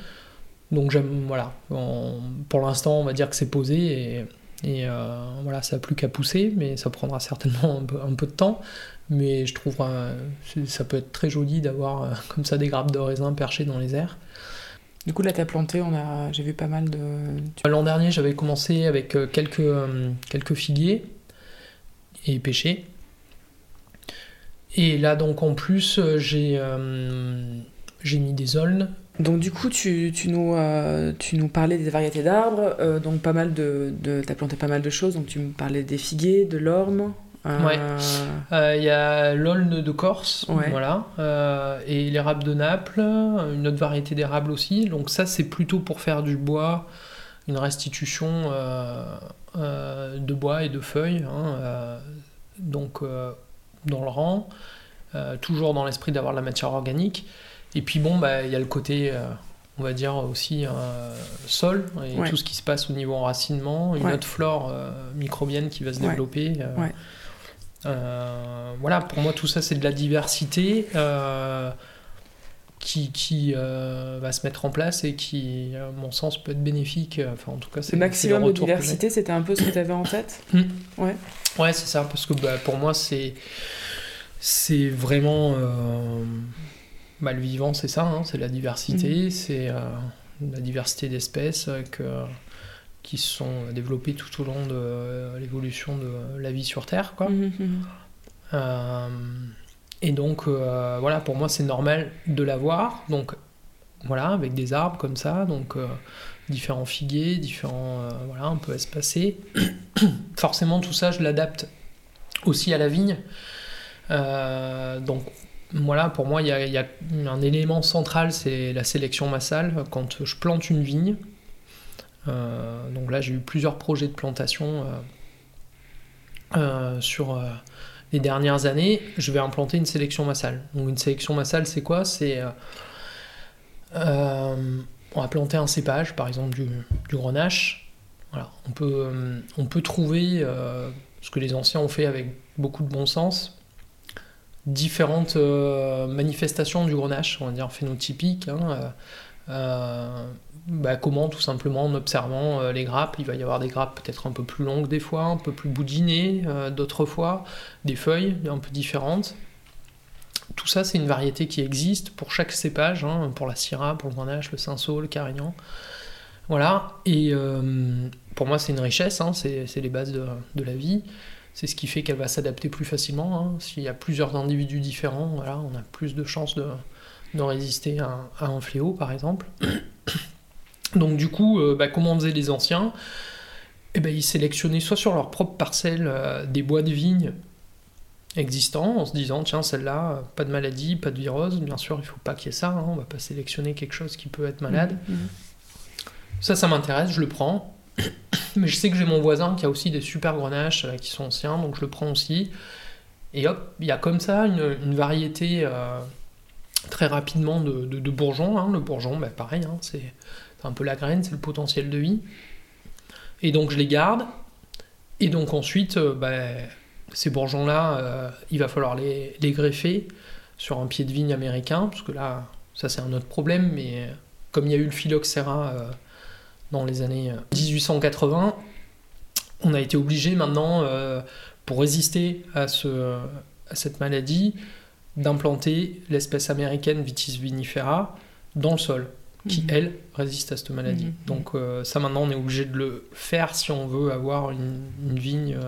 Donc j'aime, voilà, pour l'instant, on va dire que c'est posé et Et voilà, ça n'a plus qu'à pousser, mais ça prendra certainement un peu, de temps. Mais je trouve que ça peut être très joli d'avoir comme ça des grappes de raisin perchées dans les airs. Du coup, là, tu as planté, on a... j'ai vu pas mal de. L'an dernier, j'avais commencé avec quelques, quelques figuiers et pêchés. Et là, donc en plus, j'ai j'ai mis des aulnes. Donc du coup, tu, tu nous, euh, tu nous parlais des variétés d'arbres, euh, donc pas mal de, de tu as planté pas mal de choses, donc tu me parlais des figuiers, de l'orme. Euh... Ouais. Il y a l'aulne de Corse, voilà, et l'érable de Naples, une autre variété d'érable aussi. Donc ça, c'est plutôt pour faire du bois, une restitution de bois et de feuilles. Hein, donc dans le rang, toujours dans l'esprit d'avoir la matière organique. Et puis bon, bah, il y a le côté, euh, on va dire aussi euh, sol, et tout ce qui se passe au niveau enracinement, une autre flore euh, microbienne qui va se développer. Voilà, pour moi tout ça c'est de la diversité qui, qui va se mettre en place et qui, à mon sens, peut être bénéfique. Enfin, en tout cas, c'est le maximum de diversité, c'était un peu ce que tu avais en tête hmm. Ouais, ouais c'est ça, parce que bah, pour moi, c'est, c'est vraiment bah, le vivant, c'est ça, hein, c'est la diversité, mhm. c'est euh, la diversité d'espèces que, qui sont développées tout au long de l'évolution de la vie sur Terre. Quoi. Mhm, mhm. Euh, et donc, euh, voilà, pour moi, c'est normal de l'avoir. Donc, voilà, avec des arbres comme ça, donc différents figuiers, différents, voilà, un peu espacés. Forcément, tout ça, je l'adapte aussi à la vigne. donc, voilà, pour moi, il y, a, un élément central, c'est la sélection massale. Quand je plante une vigne, euh, donc là, j'ai eu plusieurs projets de plantation euh, euh, sur les dernières années. Je vais implanter une sélection massale. Donc une sélection massale, c'est quoi? C'est on va planter un cépage, par exemple du, grenache. Voilà, on peut, on peut trouver ce que les anciens ont fait avec beaucoup de bon sens différentes euh, manifestations du grenache, on va dire phénotypiques. Hein, euh, euh, bah, comment tout simplement en observant les grappes, il va y avoir des grappes peut-être un peu plus longues des fois, un peu plus boudinées d'autres fois, des feuilles un peu différentes. Tout ça, c'est une variété qui existe pour chaque cépage, hein, pour la syrah, pour le grenache, le cinsault, le carignan. Voilà, et pour moi, c'est une richesse, hein, c'est les bases de, de la vie. C'est ce qui fait qu'elle va s'adapter plus facilement. Hein. S'il y a plusieurs individus différents, voilà, on a plus de chances de, résister à, un fléau, par exemple. Donc du coup, euh, bah, comment faisaient les anciens? Eh ben, Ils sélectionnaient soit sur leur propre parcelle euh, des bois de vigne existants, en se disant, tiens, celle-là, pas de maladie, pas de virus, bien sûr, il ne faut pas qu'il y ait ça, hein. on ne va pas sélectionner quelque chose qui peut être malade. Mmh, mmh. Ça, ça m'intéresse, je le prends. Mais je sais que j'ai mon voisin qui a aussi des super grenaches euh, qui sont anciens, donc je le prends aussi. Et hop, il y a comme ça une, variété euh, très rapidement de, de, bourgeons. Hein. Le bourgeon, bah, pareil, hein, c'est un peu la graine, c'est le potentiel de vie. Et donc je les garde. Et donc ensuite, euh, bah, ces bourgeons-là, il va falloir les, greffer sur un pied de vigne américain, parce que là, ça c'est un autre problème, mais comme il y a eu le phylloxéra dans les années 1880, euh, on a été obligé maintenant, euh, pour résister à cette maladie, d'implanter l'espèce américaine Vitis vinifera dans le sol, qui mhm. elle résiste à cette maladie. Mhm. Donc euh, ça maintenant on est obligé de le faire si on veut avoir une, vigne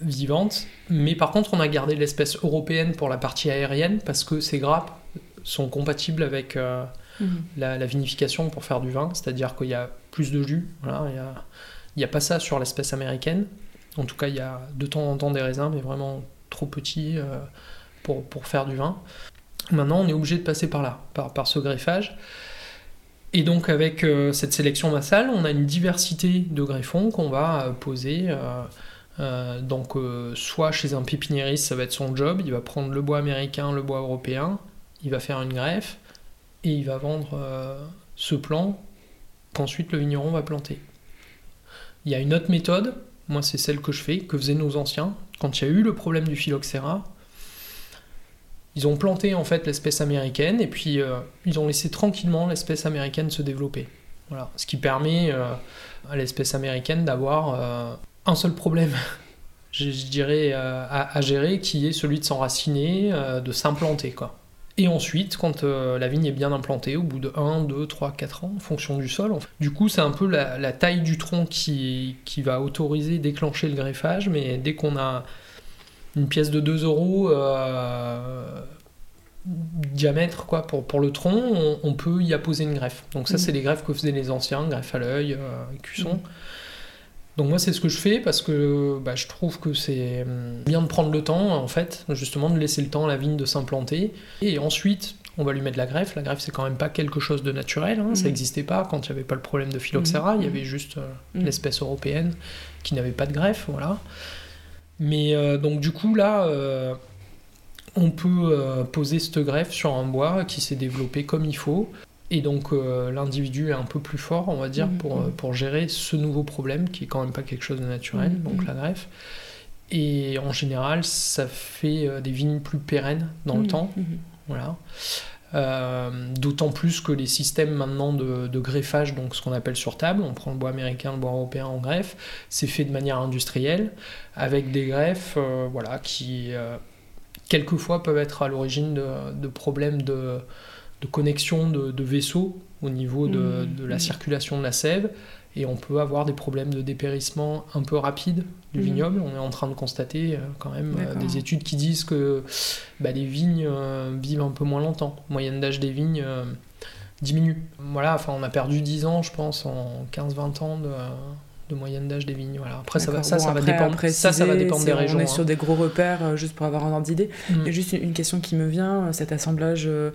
vivante. Mais par contre on a gardé l'espèce européenne pour la partie aérienne parce que ces grappes sont compatibles avec Mhm. la, vinification pour faire du vin, c'est-à-dire qu'il y a plus de jus. Voilà, il n'y a, pas ça sur l'espèce américaine. En tout cas, il y a de temps en temps des raisins, mais vraiment trop petits euh, pour, pour, faire du vin. Maintenant, on est obligé de passer par là, par, par ce greffage. Et donc, avec euh, cette sélection massale, on a une diversité de greffons qu'on va euh, poser. donc, soit chez un pépiniériste, ça va être son job, il va prendre le bois américain, le bois européen, il va faire une greffe, et il va vendre ce plan qu'ensuite le vigneron va planter. Il y a une autre méthode, moi c'est celle que je fais, que faisaient nos anciens, quand il y a eu le problème du phylloxéra, ils ont planté en fait l'espèce américaine et puis euh, ils ont laissé tranquillement l'espèce américaine se développer. Voilà. Ce qui permet à l'espèce américaine d'avoir un seul problème je, dirais, à, gérer, qui est celui de s'enraciner, de s'implanter. quoi. Et ensuite, quand euh, la vigne est bien implantée, au bout de 1, 2, 3, 4 ans, en fonction du sol, du coup, c'est un peu la, taille du tronc qui, qui va autoriser, déclencher le greffage, mais dès qu'on a une pièce de 2 euros euh, diamètre quoi, pour, pour le tronc, on, peut y apposer une greffe. Donc ça, mmh. c'est les greffes que faisaient les anciens, greffe à l'œil, euh, cuisson. Mmh. Donc moi c'est ce que je fais parce que bah, je trouve que c'est hum, bien de prendre le temps en fait, justement de laisser le temps à la vigne de s'implanter. Et ensuite on va lui mettre la greffe. La greffe c'est quand même pas quelque chose de naturel, hein. ça n'existait mmh. pas quand il n'y avait pas le problème de phylloxéra, il y avait juste euh, mmh. l'espèce européenne qui n'avait pas de greffe, voilà. Mais euh, donc du coup là... Euh, on peut poser cette greffe sur un bois qui s'est développé comme il faut. Et donc euh, l'individu est un peu plus fort, on va dire, mm, pour, mm. pour gérer ce nouveau problème qui est quand même pas quelque chose de naturel, mm, donc la greffe. Et en général, ça fait euh, des vignes plus pérennes dans le temps. Voilà. Euh, d'autant plus que les systèmes maintenant de, de, greffage, donc ce qu'on appelle sur table, on prend le bois américain, le bois européen en greffe, c'est fait de manière industrielle, avec des greffes voilà, qui quelquefois peuvent être à l'origine de, de problèmes de, de connexion de, vaisseaux au niveau de, mmh. la circulation de la sève et on peut avoir des problèmes de dépérissement un peu rapides du mmh. vignoble. On est en train de constater euh, quand même euh, des études qui disent que bah, les vignes euh, vivent un peu moins longtemps. Moyenne d'âge des vignes diminue. Voilà, enfin on a perdu 10 ans je pense en 15-20 ans de, moyenne d'âge des vignes. Voilà. Après, ça va, ça, ça, va dépendre, ça, ça va dépendre des régions. On est sur hein. des gros repères, juste pour avoir un ordre d'idée. Mmh. juste une, question qui me vient, cet assemblage euh,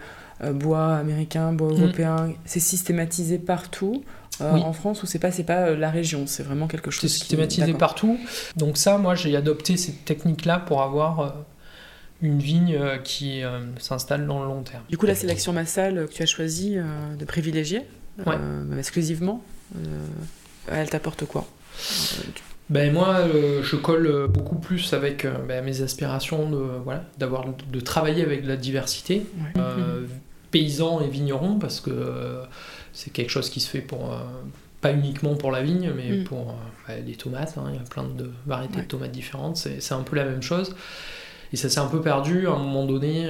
bois américain, bois mm. européen, c'est systématisé partout. Euh, en France, ou c'est pas, pas euh, la région, c'est vraiment quelque chose. C'est systématisé partout. Donc ça, moi, j'ai adopté cette technique-là pour avoir une vigne qui s'installe dans le long terme. Du coup, la sélection massale que tu as choisi de privilégier exclusivement, elle t'apporte quoi? Ben moi, je colle beaucoup plus avec ben, mes aspirations de voilà, d'avoir de travailler avec la diversité, paysans et vignerons parce que euh, c'est quelque chose qui se fait pour euh, pas uniquement pour la vigne mais mm. pour euh, les tomates hein. il y a plein de variétés de tomates différentes c'est un peu la même chose et ça s'est un peu perdu à un moment donné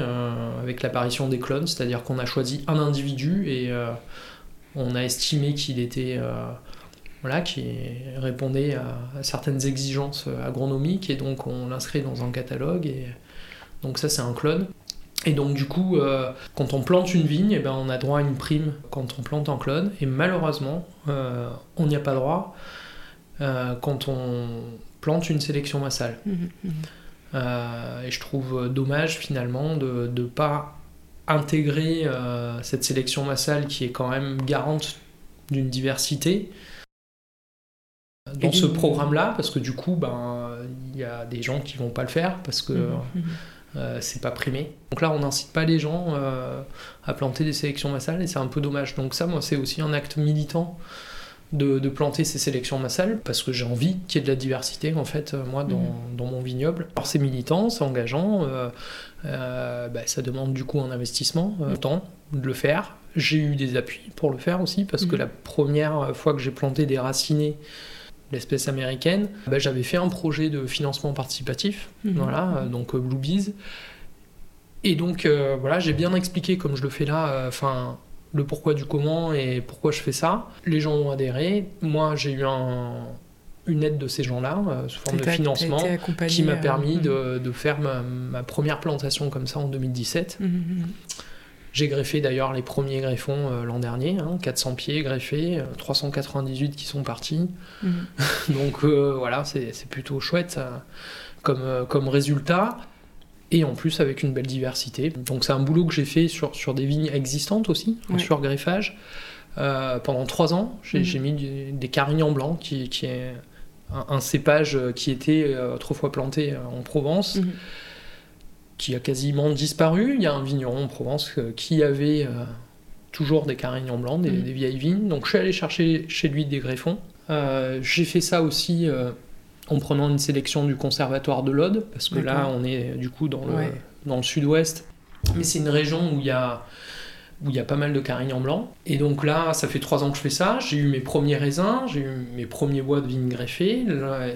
avec l'apparition des clones c'est-à-dire qu'on a choisi un individu et on a estimé qu'il était voilà, qui répondait à, certaines exigences agronomiques et donc on l'inscrit dans un catalogue et donc ça c'est un clone et donc du coup, euh, quand on plante une vigne, eh ben, on a droit à une prime quand on plante en clone. Et malheureusement, euh, on n'y a pas droit euh, quand on plante une sélection massale. Mmh, mmh. et je trouve dommage finalement de ne pas intégrer cette sélection massale qui est quand même garante d'une diversité dans ce programme-là, parce que du coup, ben, il y a des gens qui vont pas le faire parce que... Mmh, euh, c'est pas primé. Donc là, on n'incite pas les gens euh, à planter des sélections massales et c'est un peu dommage. Donc ça, moi, c'est aussi un acte militant de, planter ces sélections massales parce que j'ai envie qu'il y ait de la diversité, en fait, euh, moi, dans, mhm. mon vignoble. Alors c'est militant, c'est engageant, bah, ça demande du coup un investissement, un temps de le faire. J'ai eu des appuis pour le faire aussi parce que mhm. la première fois que j'ai planté des racinés, l'espèce américaine, bah, j'avais fait un projet de financement participatif, mhm. voilà, euh, donc euh, Bluebees. Et donc euh, voilà, j'ai bien expliqué comme je le fais là, enfin le pourquoi du comment et pourquoi je fais ça. Les gens ont adhéré. Moi, j'ai eu une aide de ces gens-là, sous forme de financement, qui m'a permis mhm. de, faire ma, première plantation comme ça en 2017. J'ai greffé d'ailleurs les premiers greffons euh, l'an dernier, 400 hein, pieds greffés, 398 euh, qui sont partis. Mhm. Donc euh, voilà, c'est plutôt chouette comme, comme résultat. Et en plus avec une belle diversité. Donc c'est un boulot que j'ai fait sur, sur des vignes existantes aussi, sur greffage. pendant trois ans, j'ai mhm. mis des carignans blancs, qui, qui est un, cépage qui était autrefois planté en Provence. Mhm qui a quasiment disparu. Il y a un vigneron en Provence euh, qui avait euh, toujours des carignons blancs, mm. des, vieilles vignes. Donc je suis allé chercher chez lui des greffons. Euh, j'ai fait ça aussi en prenant une sélection du conservatoire de l'Aude, parce que là on est du coup dans le, dans le sud-ouest. Mais c'est une région où il y a où il y a pas mal de carignan blanc. Et donc là, ça fait trois ans que je fais ça. J'ai eu mes premiers raisins, j'ai eu mes premiers bois de vignes greffés.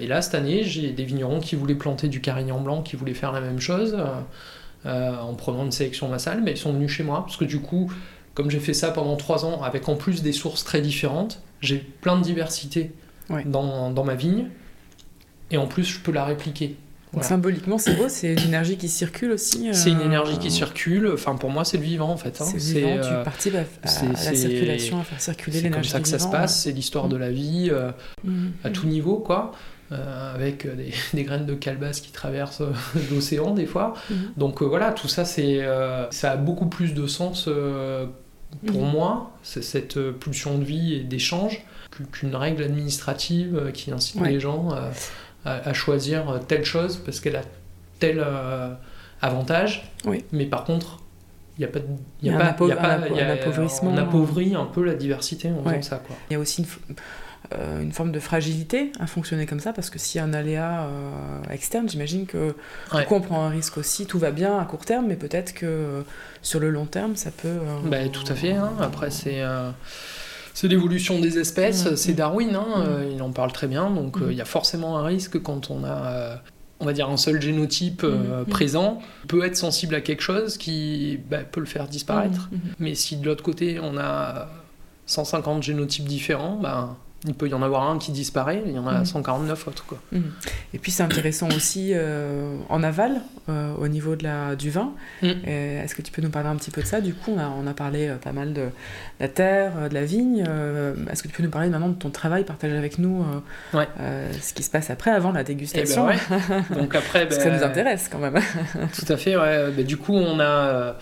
Et là, cette année, j'ai des vignerons qui voulaient planter du carignan blanc, qui voulaient faire la même chose euh, en prenant une sélection massale, mais ils sont venus chez moi parce que du coup, comme j'ai fait ça pendant trois ans, avec en plus des sources très différentes, j'ai plein de diversité dans, dans ma vigne. Et en plus, je peux la répliquer. Symboliquement, c'est beau, c'est une énergie qui circule aussi. C'est une énergie qui euh, circule. Enfin, pour moi, c'est le vivant en fait. Hein. C'est vivant. tu euh, participes à, la circulation, à faire circuler l'énergie. C'est comme ça que ça se passe. C'est l'histoire de la vie euh, mm. à tout niveau, quoi. avec des, graines de calebasse qui traversent l'océan des fois. Mm. Donc voilà, tout ça, c'est, ça a beaucoup plus de sens pour mm. moi, cette pulsion de vie et d'échange, qu'une règle administrative qui incite les gens à, choisir telle chose parce qu'elle a tel euh, avantage. Oui. Mais par contre, il n'y a pas il y a, pas, un, appauvrissement. On appauvrit un peu la diversité en faisant ça. Quoi. Il y a aussi une, euh, une, forme de fragilité à fonctionner comme ça parce que s'il y a un aléa euh, externe, j'imagine que du coup on prend un risque aussi. Tout va bien à court terme, mais peut-être que sur le long terme, ça peut. Bah, tout à fait. Hein. Après, c'est c'est l'évolution des espèces, c'est Darwin, hein, euh, il en parle très bien, donc euh, il y a forcément un risque quand on a euh, on va dire un seul génotype présent, peut être sensible à quelque chose qui bah, peut le faire disparaître. Mais si de l'autre côté on a 150 génotypes différents, bah, il peut y en avoir un qui disparaît, il y en a 149 mhm. autres. Quoi. Mhm. Et puis c'est intéressant aussi euh, en aval, euh, au niveau de la, du vin. Mhm. Euh, est-ce que tu peux nous parler un petit peu de ça? Du coup, on a, on a parlé pas mal de la terre, de la vigne. Est-ce que tu peux nous parler maintenant de ton travail, partager avec nous ce qui se passe après, avant la dégustation eh ben Donc après, Parce que ça nous ben, intéresse quand même. tout à fait, ouais. Ben, du coup, on a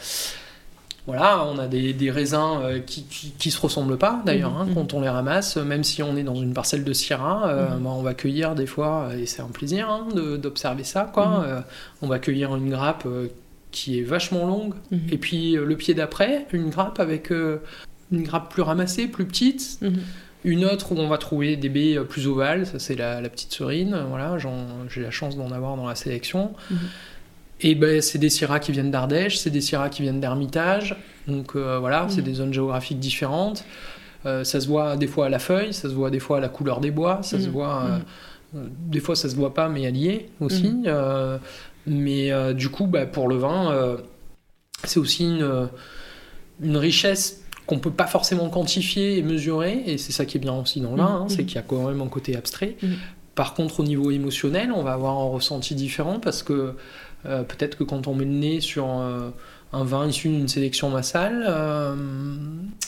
voilà, on a des, raisins euh, qui, qui, se ressemblent pas d'ailleurs hein, mhm. quand on les ramasse, même si on est dans une parcelle de Syrah, euh, mhm. bah, on va cueillir des fois, et c'est un plaisir hein, d'observer ça, quoi. Mhm. Euh, on va cueillir une grappe qui est vachement longue, et puis le pied d'après, une grappe avec une grappe plus ramassée, plus petite. Une autre où on va trouver des baies plus ovales, ça c'est la, la, petite serine, voilà, j'ai la chance d'en avoir dans la sélection. Et ben, c'est des Syrah qui viennent d'Ardèche, c'est des Syrah qui viennent d'Hermitage. Donc euh, voilà, c'est mm. des zones géographiques différentes. Euh, ça se voit des fois à la feuille, ça se voit des fois à la couleur des bois, ça se mm. voit. Euh, mm. des fois, ça se voit pas, mais allié aussi. mais du coup, bah, pour le vin, c'est aussi une, une richesse qu'on peut pas forcément quantifier et mesurer, et c'est ça qui est bien aussi dans le vin, hein, c'est qu'il y a quand même un côté abstrait. Par contre, au niveau émotionnel, on va avoir un ressenti différent parce que euh, peut-être que quand on met le nez sur euh, un vin issu d'une sélection massale, euh,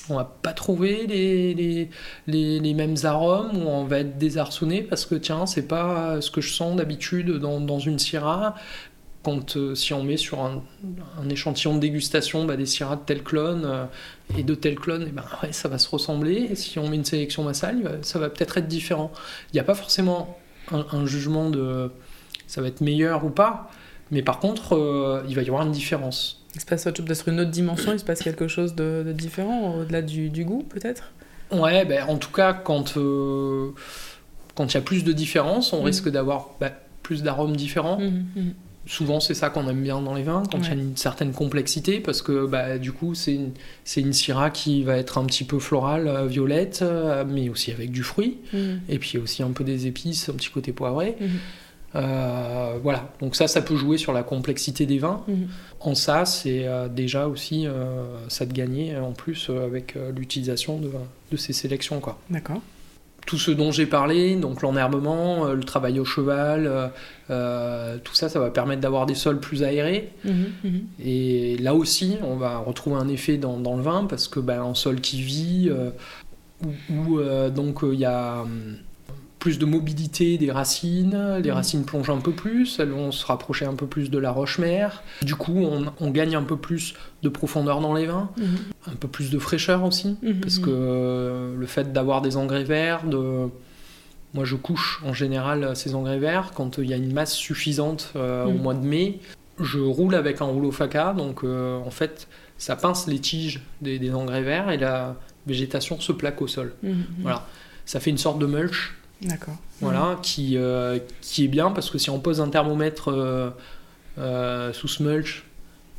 on va pas trouver les, mêmes arômes ou on va être désarçonné parce que tiens, c'est pas ce que je sens d'habitude dans, une Syrah. Quand, si on met sur un, échantillon de dégustation bah, des Syrah de tel clone et de tel clone, et ben, ça va se ressembler. Si on met une sélection massale, ça va peut-être être différent. Il n'y a pas forcément un, jugement de ça va être meilleur ou pas. Mais par contre, euh, il va y avoir une différence. Il se passe peut-être une autre dimension, il se passe quelque chose de, différent, au-delà du, goût peut-être? Ouais, ben, en tout cas, quand euh, quand il y a plus de différence, on mhm. risque d'avoir bah, plus d'arômes différents. Mhm, mhm. Souvent, c'est ça qu'on aime bien dans les vins, quand il y a une certaine complexité, parce que bah, du coup, c'est une, une syrah qui va être un petit peu florale, euh, violette, mais aussi avec du fruit, et puis aussi un peu des épices, un petit côté poivré. Euh, voilà, donc ça, ça peut jouer sur la complexité des vins. Mhm. En ça, c'est euh, déjà aussi euh, ça de gagner en plus avec l'utilisation de, ces sélections. Quoi. D'accord. Tout ce dont j'ai parlé, donc l'enherbement, le travail au cheval, tout ça, ça va permettre d'avoir des sols plus aérés. Mhm, mhm. Et là aussi, on va retrouver un effet dans, le vin parce que ben, un sol qui vit, où, donc il y a hum, plus de mobilité des racines, les mmh. racines plongent un peu plus, elles vont se rapprocher un peu plus de la roche-mère. Du coup, on, gagne un peu plus de profondeur dans les vins, mmh. un peu plus de fraîcheur aussi, mmh, parce que euh, le fait d'avoir des engrais verts, de... moi je couche en général ces engrais verts quand il y a une masse suffisante euh, au mois de mai. Je roule avec un rouleau faca, donc euh, en fait ça pince les tiges des, des, engrais verts et la végétation se plaque au sol. Voilà, ça fait une sorte de mulch D'accord. Voilà, qui, euh, qui est bien parce que si on pose un thermomètre euh, euh, sous ce mulch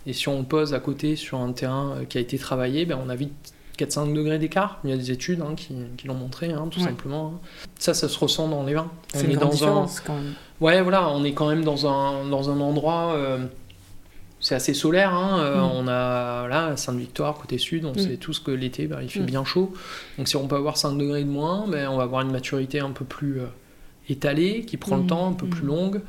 Et si on pose à côté sur un terrain qui a été travaillé, ben, on a vite 4-5 degrés d'écart. Il y a des études hein, qui, qui l'ont montré, hein, tout simplement. Hein. Ça, ça se ressent dans les vins. C'est une différence quand même. Ouais, voilà, on est quand même dans un, dans un endroit. Euh, c'est assez solaire. Euh, mm. On a là, Sainte-Victoire, côté sud, on mm. sait tous que l'été, ben, il fait mm. bien chaud. Donc si on peut avoir 5 degrés de moins, ben, on va avoir une maturité un peu plus euh, étalée, qui prend le temps, un peu plus longue.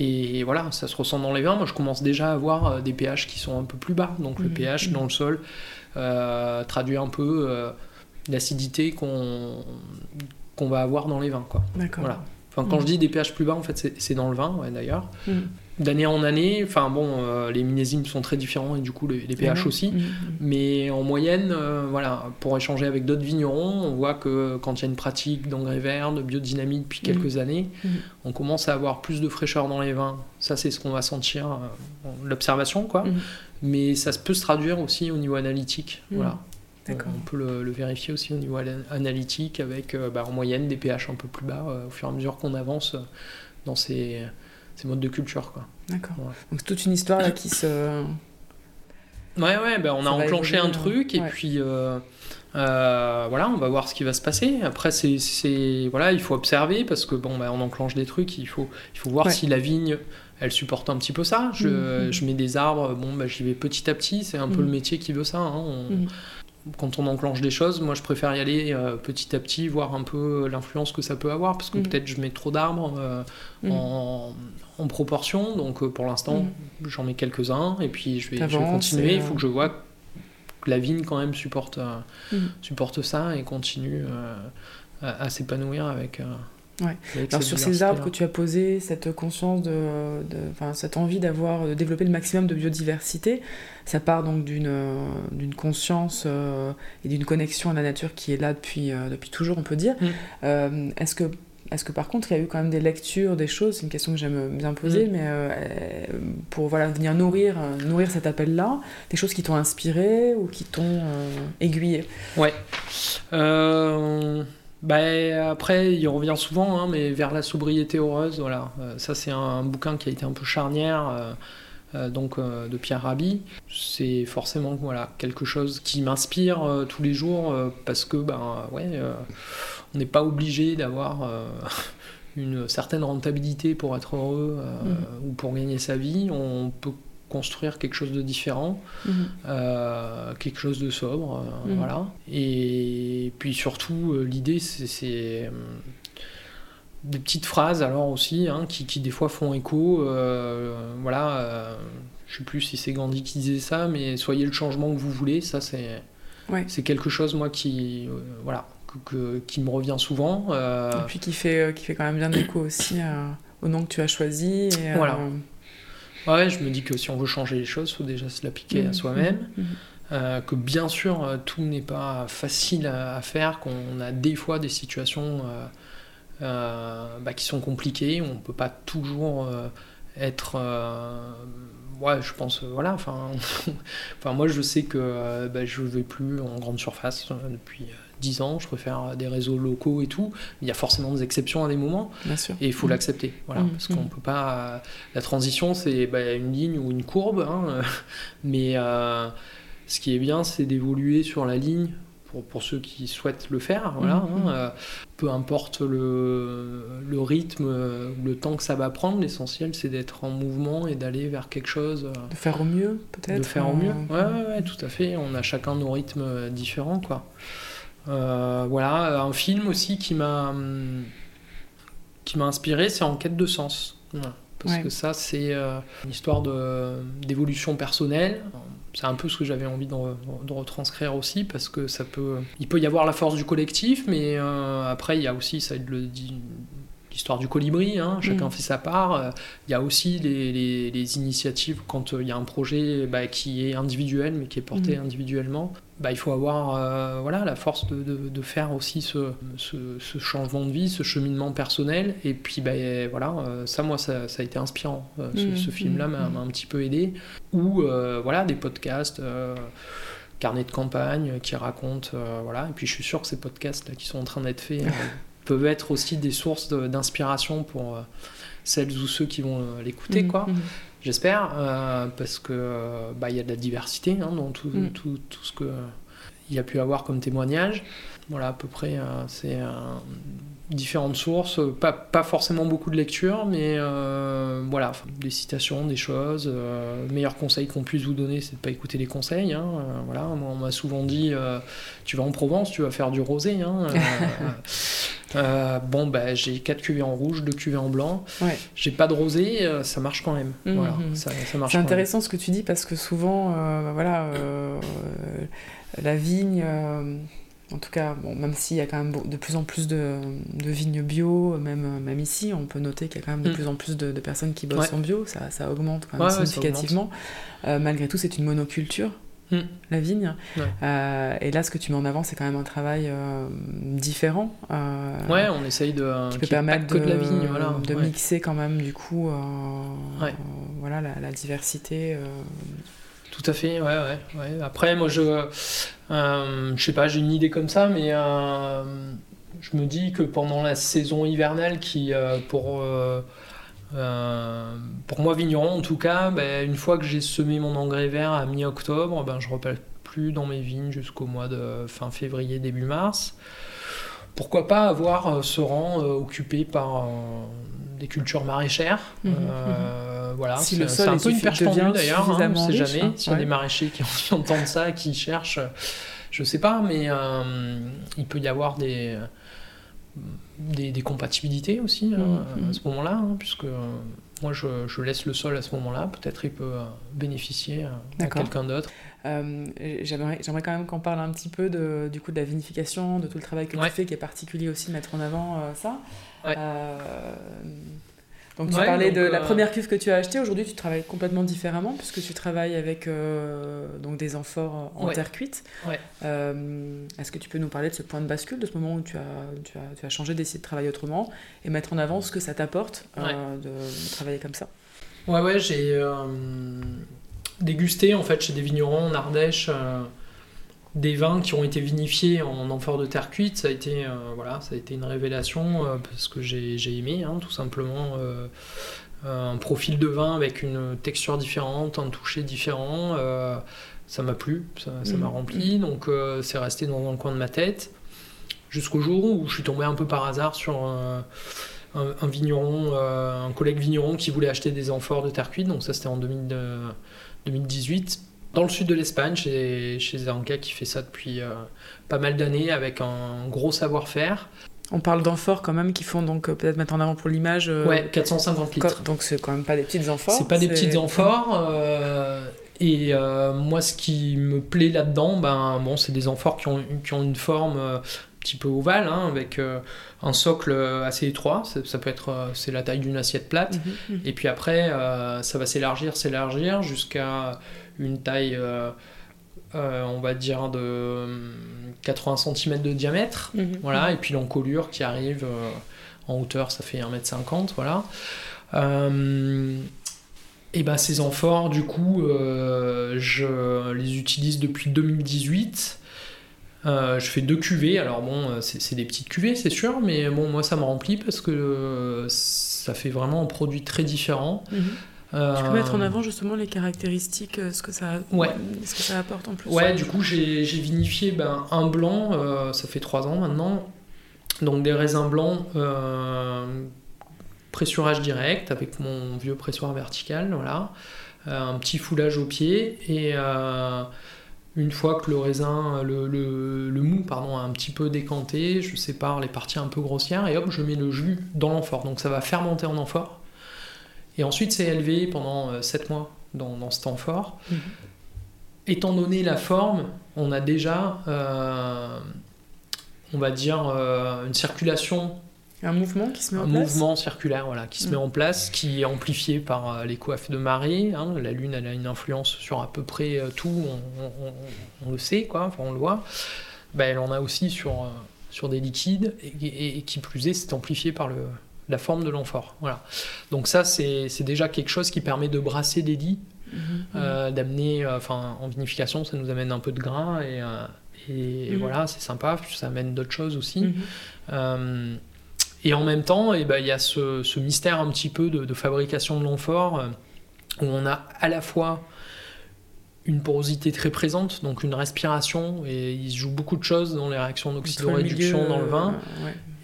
Et voilà, ça se ressent dans les vins. Moi, je commence déjà à avoir des pH qui sont un peu plus bas. Donc le pH dans le sol euh, traduit un peu euh, l'acidité qu'on qu'on va avoir dans les vins. Quoi. Voilà. Enfin, quand je dis des pH plus bas, en fait, c'est dans le vin, ouais, d'ailleurs. D'année en année, enfin bon, euh, les millésimes sont très différents et du coup les, pH aussi. Mm, mm, Mais en moyenne, voilà, pour échanger avec d'autres vignerons, on voit que quand il y a une pratique d'engrais verts, de biodynamie depuis quelques années, on commence à avoir plus de fraîcheur dans les vins. Ça, c'est ce qu'on va sentir, l'observation, quoi mais ça peut se traduire aussi au niveau analytique. Voilà. On, peut le, vérifier aussi au niveau analytique avec euh, bah, en moyenne des pH un peu plus bas euh, au fur et à mesure qu'on avance dans ces, ces, modes de culture. D'accord. Donc c'est toute une histoire là, qui se. Ouais, ouais, bah, on a enclenché un truc et puis euh, voilà, on va voir ce qui va se passer. Après, c'est voilà, il faut observer parce que bon, bah, on enclenche des trucs, il faut, il faut voir si la vigne elle supporte un petit peu ça. Je, mm. je mets des arbres, bon, bah, j'y vais petit à petit, c'est un peu le mm. métier qui veut ça. Hein. Quand on enclenche des choses, moi je préfère y aller euh, petit à petit, voir un peu l'influence que ça peut avoir, parce que peut-être je mets trop d'arbres euh, en, en, proportion, donc euh, pour l'instant j'en mets quelques-uns, et puis je vais, je vais continuer, il faut que je vois que la vigne quand même supporte, supporte ça et continue à, s'épanouir avec... Ouais. Alors sur ces arbres que tu as posés, cette conscience de, cette envie d'avoir de développer le maximum de biodiversité, ça part donc d'une d'une conscience euh, et d'une connexion à la nature qui est là depuis euh, depuis toujours, on peut dire. Mm. Euh, est-ce que est-ce que par contre il y a eu quand même des lectures, des choses, c'est une question que j'aime bien poser, mm. mais pour voilà venir nourrir nourrir cet appel-là, des choses qui t'ont inspiré ou qui t'ont aiguillé. Ouais. Bah, après, il revient souvent, hein, mais vers la sobriété heureuse, voilà. Euh, ça, c'est un, bouquin qui a été un peu charnière, euh, euh, donc de Pierre Rabhi. C'est forcément voilà, quelque chose qui m'inspire tous les jours, parce que, ben, ouais, on n'est pas obligé d'avoir une certaine rentabilité pour être heureux mmh. ou pour gagner sa vie. On peut construire quelque chose de différent, mhm. euh, quelque chose de sobre, euh, mhm. voilà. Et puis surtout, euh, l'idée, c'est des petites phrases alors aussi hein, qui, qui, des fois font écho. voilà, je sais plus si c'est Gandhi qui disait ça, mais soyez le changement que vous voulez. Ça, c'est c'est quelque chose moi qui voilà que, qui me revient souvent. Et puis qui fait qui fait quand même bien écho aussi au nom que tu as choisi. Et, voilà. Ouais, je me dis que si on veut changer les choses, il faut déjà se l'appliquer à mmh, soi-même. Mmh, mmh. Euh, que bien sûr, euh, tout n'est pas facile à, faire, qu'on a des fois des situations euh, bah, qui sont compliquées, on ne peut pas toujours être ouais, je pense, voilà, enfin, enfin, moi je sais que bah, je ne vais plus en grande surface depuis 10 ans, je préfère des réseaux locaux et tout. Il y a forcément des exceptions à des moments. Et il faut mm. l'accepter. Voilà, mm. Parce qu'on mm. peut pas. La transition, c'est bah, une ligne ou une courbe. Hein, mais euh, ce qui est bien, c'est d'évoluer sur la ligne pour, pour, ceux qui souhaitent le faire. Voilà, hein, euh, peu importe le, le rythme, le temps que ça va prendre, l'essentiel c'est d'être en mouvement et d'aller vers quelque chose. Euh, de faire au mieux, peut-être De faire au mieux, ouais, ouais, ouais, tout à fait. On a chacun nos rythmes différents, quoi. Euh, voilà, un film aussi qui m'a qui m'a inspiré, c'est En quête de sens. Parce que ça, c'est euh, une histoire d'évolution personnelle. C'est un peu ce que j'avais envie de, retranscrire aussi, parce que ça peut, il peut y avoir la force du collectif, mais euh, après, il y a aussi, ça le dit, l'histoire du colibri, hein, chacun mm. fait sa part. Il y a aussi les, initiatives quand il y a un projet bah, qui est individuel, mais qui est porté mm. individuellement bah, il faut avoir euh, voilà, la force de, de, faire aussi ce, ce, changement de vie, ce cheminement personnel. Et puis bah, voilà, euh, ça, moi, ça, ça, a été inspirant. Euh, ce, mmh, film-là m'a un petit peu aidé. Ou voilà, des podcasts, carnet de campagne qui racontent. voilà. Et puis je suis sûr que ces podcasts là, qui sont en train d'être faits peuvent être aussi des sources d'inspiration pour celles ou ceux qui vont l'écouter, Mhm, quoi. mhm. J'espère, euh, parce que euh, bah, il y a de la diversité hein, dans tout, Mm. tout, tout ce que il y a pu avoir comme témoignage. Voilà, à peu près, euh, c'est euh, différentes sources, pas, pas forcément beaucoup de lectures, mais euh, voilà, des citations, des choses. Euh, le meilleur conseil qu'on puisse vous donner, c'est de pas écouter les conseils. hein. Euh, voilà, on m'a souvent dit, euh, tu vas en Provence, tu vas faire du rosé. hein. Euh, bon, bah, j'ai 4 cuvées en rouge, 2 cuvées en blanc. Ouais. J'ai pas de rosé, euh, ça marche quand même. Mhm. Voilà, ça, ça marche C'est même. intéressant ce que tu dis parce que souvent, euh, voilà, la vigne, en tout cas, bon, même s'il y a quand même de plus en plus de, de vignes bio, même, même ici, on peut noter qu'il y a quand même de Mm. plus en plus de, de personnes qui bossent Ouais. en bio, ça, ça augmente quand même Ouais, significativement. Malgré tout, c'est une monoculture. Mm. La vigne. Ouais. Euh, et là, ce que tu mets en avant, c'est quand même un travail euh, différent. euh, Ouais, on essaye de. qui peut permettre que de, de, la vigne, voilà. de ouais. mixer quand même du coup Ouais. voilà, la, la diversité. Tout à fait, ouais, ouais. Après, moi, je. je sais pas, j'ai une idée comme ça, mais. je me dis que pendant la saison hivernale, qui, pour. Euh, pour moi, vigneron, en tout cas, ben, une fois que j'ai semé mon engrais vert à mi-octobre, ben, je repars plus dans mes vignes jusqu'au mois de fin février, début mars. Pourquoi pas avoir euh, ce rang euh, occupé par des cultures maraîchères Mhm, euh, Voilà, Si c'est un peu une perche tendue d'ailleurs, hein, on suffisamment sait jamais. hein, S'il y a ouais. des maraîchers qui, qui entendent ça, qui cherchent, je sais pas, mais il peut y avoir des, des, des compatibilités aussi hein, Mhm, à ce moment-là, hein, puisque euh, moi je, je laisse le sol à ce moment-là, peut-être il peut euh, bénéficier euh, à quelqu'un d'autre. Euh, J'aimerais j'aimerais quand même qu'on parle un petit peu de, du coup de la vinification, de tout le travail que Ouais. tu fais, qui est particulier aussi de mettre en avant euh, ça. Ouais. Euh, donc tu Ouais, parlais donc, de la euh, première cuve que tu as achetée. Aujourd'hui, tu travailles complètement différemment puisque tu travailles avec euh, donc des amphores en Ouais. terre cuite. Ouais. Euh, Est-ce que tu peux nous parler de ce point de bascule, de ce moment où tu as, tu as, tu as changé, d'essayer de travailler autrement et mettre en avant ce que ça t'apporte euh, de, de travailler comme ça? Ouais, ouais, j'ai dégusté en fait chez des vignerons en Ardèche des vins qui ont été vinifiés en amphore de terre cuite. Ça a été, euh, voilà, ça a été une révélation euh, parce que j'ai aimé, hein, tout simplement, euh, un profil de vin avec une texture différente, un toucher différent. ça m'a plu, ça m'a Mhm. rempli, donc c'est resté dans un coin de ma tête. Jusqu'au jour où je suis tombé un peu par hasard sur un, un vigneron, un collègue vigneron qui voulait acheter des amphores de terre cuite, donc ça c'était en 2000, euh, 2018, dans le sud de l'Espagne, chez, chez gars qui fait ça depuis euh, pas mal d'années avec un gros savoir-faire. On parle d'amphores quand même qui font donc euh, peut-être mettre en avant pour l'image. euh, Ouais, 450 litres. Donc c'est quand même pas des petites amphores. C'est pas des petites amphores. euh, et moi, ce qui me plaît là-dedans, ben, bon, c'est des amphores qui ont, qui ont une forme un petit peu ovale, hein, avec un socle assez étroit. Ça, ça peut être, c'est la taille d'une assiette plate. Mhm, mhm. Et puis après, ça va s'élargir, s'élargir jusqu'à une taille, euh, euh, on va dire, de hum, 80 cm de diamètre. Mhm. Voilà, et puis l'encolure qui arrive euh, en hauteur, ça fait 1m50, voilà. Euh, et ben ces amphores, du coup, euh, je les utilise depuis 2018. Euh, je fais deux cuvées, alors bon, euh, c'est des petites cuvées, c'est sûr, mais bon, moi ça me remplit parce que euh, ça fait vraiment un produit très différent. Mhm. Euh, Tu peux mettre en avant justement les caractéristiques, euh, ce que ça, Ouais. ce que ça apporte en plus. Ouais, du coup, j'ai j'ai vinifié ben, un blanc, euh, ça fait trois ans maintenant. Donc des raisins blancs, euh, pressurage direct avec mon vieux pressoir vertical, voilà. Euh, un petit foulage au pied et euh, une fois que le raisin, le, le, le mou pardon, a un petit peu décanté, je sépare les parties un peu grossières et hop, je mets le jus dans l'amphore. Donc ça va fermenter en amphore. Et ensuite, c'est élevé pendant 7 mois dans, dans cet amphore. Mhm. Étant donné la forme, on a déjà, euh, on va dire, euh, une circulation, Un mouvement qui se met un en place. mouvement circulaire voilà, qui se Mhm. met en place, qui est amplifié par euh, les coiffes de marée. hein. La Lune, elle a une influence sur à peu près euh, tout, on, on- on- on le sait, quoi, enfin, on le voit. Ben, elle en a aussi sur, euh, sur des liquides, et, et- et qui plus est, c'est amplifié par le, la forme de l'amphore. Voilà. Donc ça, c'est déjà quelque chose qui permet de brasser des lits Mhm. euh, d'amener, euh, enfin en vinification, ça nous amène un peu de grain et, euh, et Mhm. voilà, c'est sympa, ça amène d'autres choses aussi. Mhm. Et en même temps, eh ben, il y a ce, mystère un petit peu de, fabrication de l'amphore, où on a à la fois une porosité très présente, donc une respiration, et il se joue beaucoup de choses dans les réactions d'oxydoréduction dans le vin.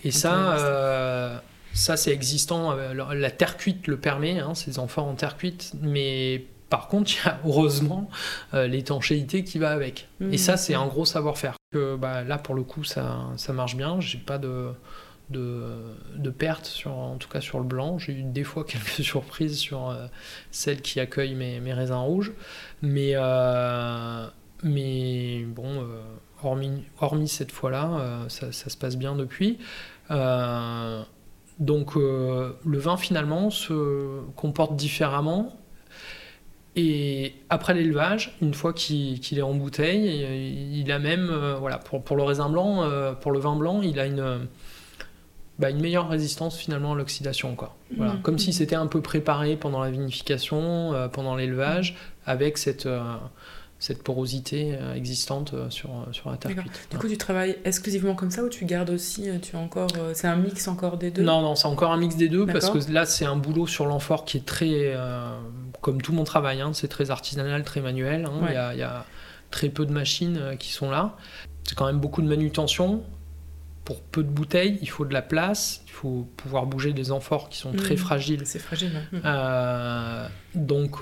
et ça, ça, c'est existant. Euh, la terre cuite le permet, hein, ces amphores en terre cuite, mais par contre, il y a heureusement euh, l'étanchéité qui va avec. Et ça, c'est un gros savoir-faire. Bah, là, pour le coup, ça, ça marche bien. J'ai pas de, de, de perte, sur, en tout cas sur le blanc. J'ai eu des fois quelques surprises sur euh, celles qui accueillent mes, mes, raisins rouges. Mais, mais bon, hormis, hormis cette fois-là, ça, ça, se passe bien depuis. Donc euh, le vin finalement se comporte différemment. Et après l'élevage, une fois qu'il est en bouteille, il a même, euh, voilà, pour, le raisin blanc, euh, pour le vin blanc, il a une, bah, une meilleure résistance finalement à l'oxydation. Voilà. Mmh. Comme si c'était un peu préparé pendant la vinification, pendant l'élevage, avec cette, cette porosité euh, existante euh, sur, euh, sur la terre cuite. Du coup, tu travailles exclusivement comme ça ou tu gardes aussi, tu as encore, c'est un mix encore des deux? Non, non, c'est encore un mix des deux parce que là, c'est un boulot sur l'amphore qui est très, comme tout mon travail, hein, c'est très artisanal, très manuel. Hein. il, y a, il, y a, très peu de machines qui sont là. C'est quand même beaucoup de manutention. Pour peu de bouteilles, il faut de la place, il faut pouvoir bouger des amphores qui sont très mmh. fragiles. C'est fragile. donc,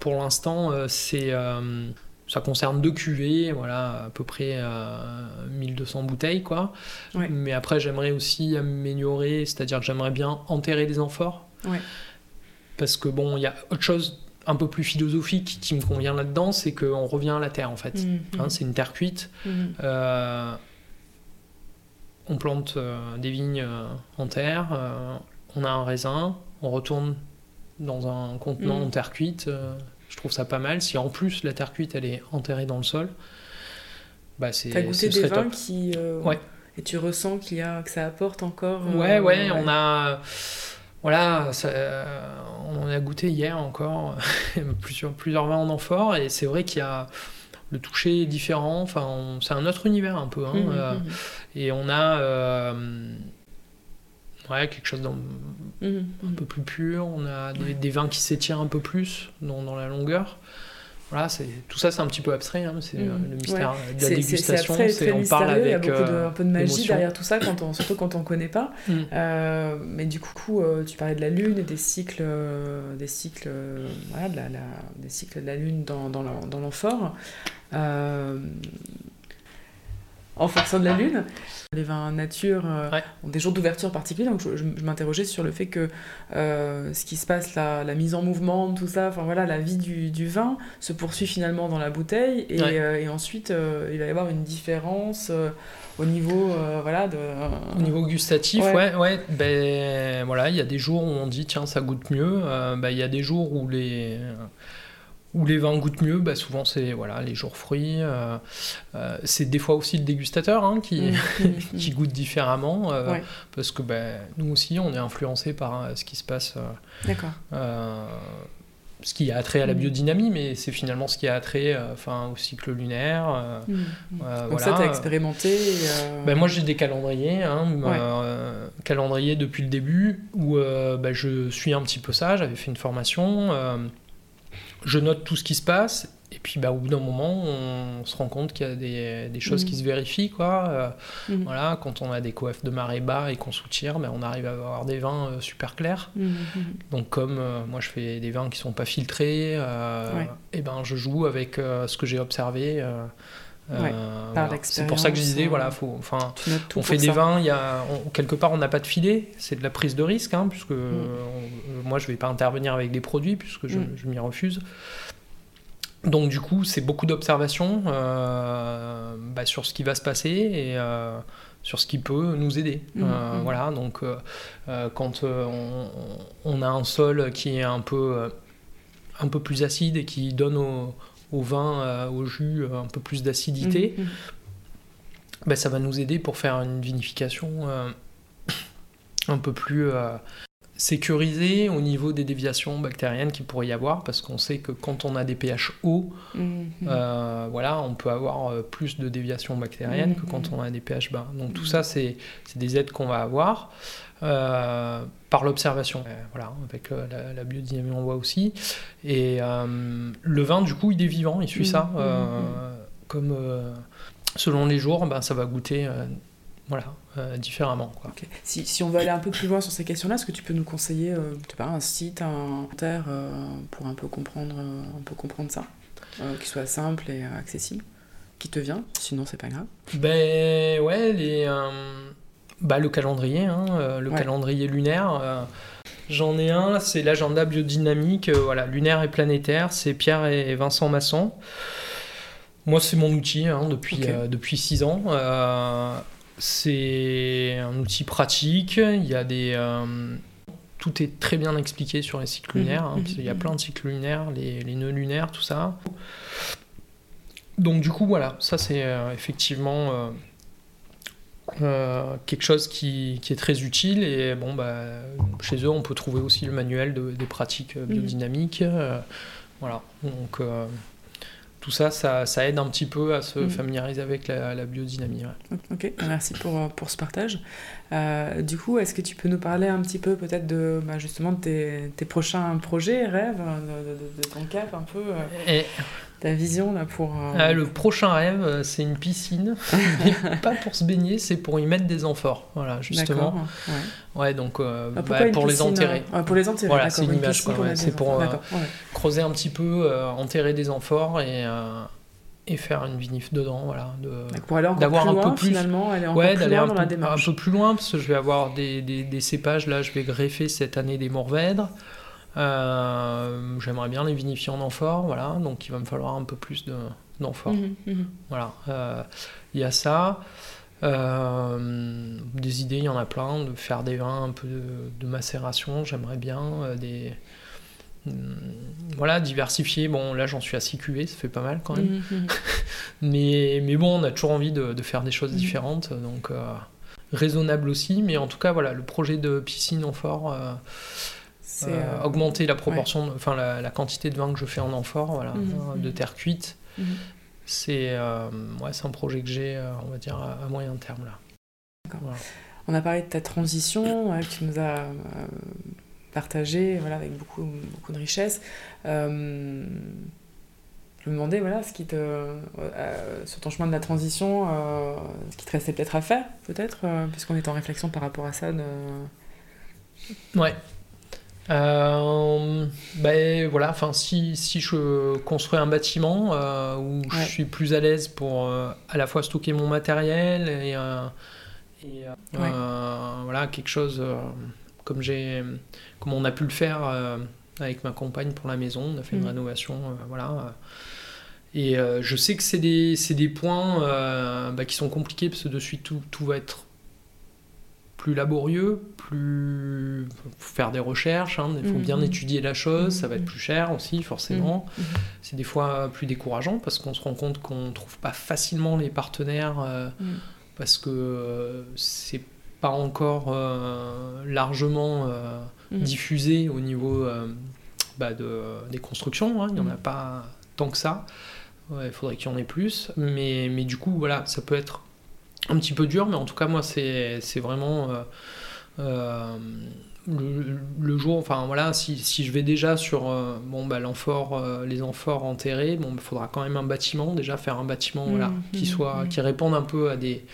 pour l'instant, c'est ça concerne deux cuvées, voilà, à peu près 1200 euh, bouteilles, quoi. Mais après, j'aimerais aussi améliorer, c'est-à-dire que j'aimerais bien enterrer des amphores. Parce que bon, il y a autre chose un peu plus philosophique qui me convient là-dedans, c'est qu'on revient à la terre, en fait. Mhm. Hein, c'est une terre cuite. Mhm. Euh, on plante euh, des vignes en terre, on a un raisin, on retourne dans un contenant en terre cuite je trouve ça pas mal. Si en plus la terre cuite elle est enterrée dans le sol, bah c'est. T'as goûté des vins qui. Euh, ouais. Et tu ressens qu'il y a que ça apporte encore. Euh, ouais, ouais, on a. Voilà, ça, on en a goûté hier encore plusieurs, plusieurs vins en amphore et c'est vrai qu'il y a le toucher est différent. Enfin, c'est un autre univers un peu. Hein, mmh, euh, mmh, mmh. Et on a ouais, quelque chose d'un mhm. un peu plus pur. On a des, vins qui s'étirent un peu plus dans, dans la longueur. Voilà, c'est tout ça, c'est un petit peu abstrait. Hein, c'est euh, mhm. le mystère de la dégustation. C'est on parle avec. Il y a beaucoup de, euh, un peu de magie derrière tout ça, quand on, surtout quand on connaît pas. Mhm. Euh, mais du coup, tu parlais de la lune et des cycles, des cycles, voilà, de la, des cycles de la lune dans, dans l'amphore en fonction de la lune. Les vins nature euh, ont des jours d'ouverture particuliers, donc je, m'interrogeais sur le fait que euh, ce qui se passe, la, la, mise en mouvement, tout ça, enfin voilà, la vie du, du, vin se poursuit finalement dans la bouteille et, euh, et ensuite il va y avoir une différence au niveau voilà de au niveau gustatif ouais. ouais, ben voilà il y a des jours où on dit tiens ça goûte mieux ben, il y a des jours où les où les vins goûtent mieux, bah souvent c'est voilà, les jours fruits. Euh, euh, c'est des fois aussi le dégustateur hein, qui, mmh, mmh, mmh. qui goûte différemment, euh, parce que bah, nous aussi on est influencé par ce qui se passe. D'accord. ce qui a attrait à la biodynamie, mais c'est finalement ce qui a attrait enfin, au cycle lunaire. Donc ça, tu as expérimenté ben, Moi, j'ai des calendriers, hein, calendrier depuis le début, où ben, je suis un petit peu ça. J'avais fait une formation je note tout ce qui se passe et puis bah, au bout d'un moment, on se rend compte qu'il y a des, des choses qui mhm. se vérifient. Quoi. Euh, mhm. voilà, quand on a des coefs de marée bas et qu'on soutire, ben, on arrive à avoir des vins euh, super clairs. Mhm, Donc comme euh, moi je fais des vins qui sont pas filtrés, et ben, je joue avec ce que j'ai observé. C'est pour ça que je disais, voilà, faut, enfin, on fait des vins, il y a, quelque part on n'a pas de filet, c'est de la prise de risque, hein, puisque moi je vais pas intervenir avec des produits, puisque je, je m'y refuse. Donc du coup, c'est beaucoup d'observations euh, bah, sur ce qui va se passer et euh, sur ce qui peut nous aider. Mmh, euh, mmh. Voilà, donc quand on, a un sol qui est un peu, un peu plus acide et qui donne au, vin, au jus, un peu plus d'acidité, mmh, bah, ça va nous aider pour faire une vinification un peu plus sécurisé au niveau des déviations bactériennes qu'il pourrait y avoir, parce qu'on sait que quand on a des pH hauts, euh, voilà, on peut avoir euh, plus de déviations bactériennes que quand on a des pH bas. Donc tout ça, c'est des aides qu'on va avoir euh, par l'observation. Euh, Voilà, avec euh, la, la biodynamie, on voit aussi. Et le vin, du coup, il est vivant, il suit ça. Mhm, euh, mhm. Comme selon les jours, ben, ça va goûter voilà, euh, différemment. Quoi. Si, si on veut aller un peu plus loin sur ces questions-là, est-ce que tu peux nous conseiller euh, pas, un site, un terre euh, pour un peu comprendre, un peu comprendre ça Qui soit simple et accessible Qui te vient? Sinon, c'est pas grave. Ben ouais, les, bah, le calendrier, hein, euh, le Ouais. calendrier lunaire. euh, J'en ai un, c'est l'agenda biodynamique, euh, voilà, lunaire et planétaire, c'est Pierre et Vincent Masson. Moi, c'est mon outil hein, depuis, six ans. C'est un outil pratique, il y a des... tout est très bien expliqué sur les cycles Mhm, lunaires, hein, parce qu'il y a mhm. plein de cycles lunaires, les, les nœuds lunaires, tout ça. Donc du coup, voilà, ça c'est euh, effectivement euh, euh, quelque chose qui, qui est très utile. Et bon, bah, chez eux, on peut trouver aussi le manuel de- des pratiques euh, biodynamiques. euh, voilà, donc tout ça, ça, ça aide un petit peu à se Mhm. familiariser avec la, la biodynamie. ouais. Ok, merci pour, pour ce partage. Euh, du coup, est-ce que tu peux nous parler un petit peu peut-être de bah, justement de tes, tes prochains projets, rêves, de, de- de ton cap un peu, euh, Et ta vision là pour... euh, ah, le prochain rêve, euh, c'est une piscine, mais pas pour se baigner, c'est pour y mettre des amphores. Voilà, justement. Ouais. Ouais, donc euh, Ah, bah, pour les enterrer. euh, ah, Pour les enterrer, Voilà, c'est une image, pour ouais, c'est pour, ouais. creuser un petit peu, enterrer des amphores et, et faire une vinif dedans, voilà. De... D'avoir plus un peu plus- finalement, aller encore Ouais, plus d'aller loin un, dans peu, la un démarche. peu plus loin parce que je vais avoir des, des, des cépages. Là, je vais greffer cette année des Mourvèdres. Euh, J'aimerais bien les vinifier en amphore, voilà. Donc, il va me falloir un peu plus d'amphores. Mhm, mhm. Voilà, euh, il y a ça. Euh, des idées, il y en a plein, de faire des vins un peu de, de macération, j'aimerais bien. des, voilà, diversifier. Bon, là, j'en suis à 6 cuvées, ça fait pas mal quand même. Mhm. Mais, mais bon, on a toujours envie de, de faire des choses différentes, donc raisonnable aussi. Mais en tout cas, voilà, le projet de piscine amphore, euh, C'est, euh, augmenter la proportion, enfin la, la quantité de vin que je fais en amphore, voilà, Mhm, euh, de terre cuite. mhm. C'est euh, ouais, c'est un projet que j'ai, euh, on va dire, à, à moyen terme là. On a parlé de ta transition, ouais, que tu nous as partagé voilà, avec beaucoup, beaucoup de richesse. Euh, je me demandais, voilà, ce qui te, euh, sur ton chemin de la transition, euh, ce qui te restait peut-être à faire, peut-être, puisqu'on est en réflexion par rapport à ça. De... Ouais. Euh, ben voilà, enfin si, si je construis un bâtiment euh, où Ouais. je suis plus à l'aise pour euh, à la fois stocker mon matériel et, et, Ouais. voilà quelque chose comme j'ai comme on a pu le faire avec ma compagne pour la maison, on a fait une Mhm. rénovation, voilà. et je sais que c'est des, des points bah, qui sont compliqués parce que de suite tout, tout va être plus laborieux, plus faut faire des recherches, hein, il faut Mhm. bien étudier la chose, ça va être Mhm. plus cher aussi forcément. Mhm. C'est des fois plus décourageant parce qu'on se rend compte qu'on trouve pas facilement les partenaires euh, Mhm. parce que euh, c'est pas encore euh, largement euh, Mhm. diffusé au niveau euh, bah, de, des constructions. hein. Il n'y en a Mhm. pas tant que ça. Ouais, Il faudrait qu'il y en ait plus. Mais, mais du coup, voilà, ça peut être un petit peu dur. Mais en tout cas, moi, c'est vraiment euh, euh, le, le jour. Enfin, voilà, si, si je vais déjà sur euh, bon, bah, l'amphore, euh, les amphores enterrés, bon, il faudra quand même un bâtiment. Déjà, faire un bâtiment voilà, Mhm, qui, mhm, soit, mhm. qui réponde un peu à des.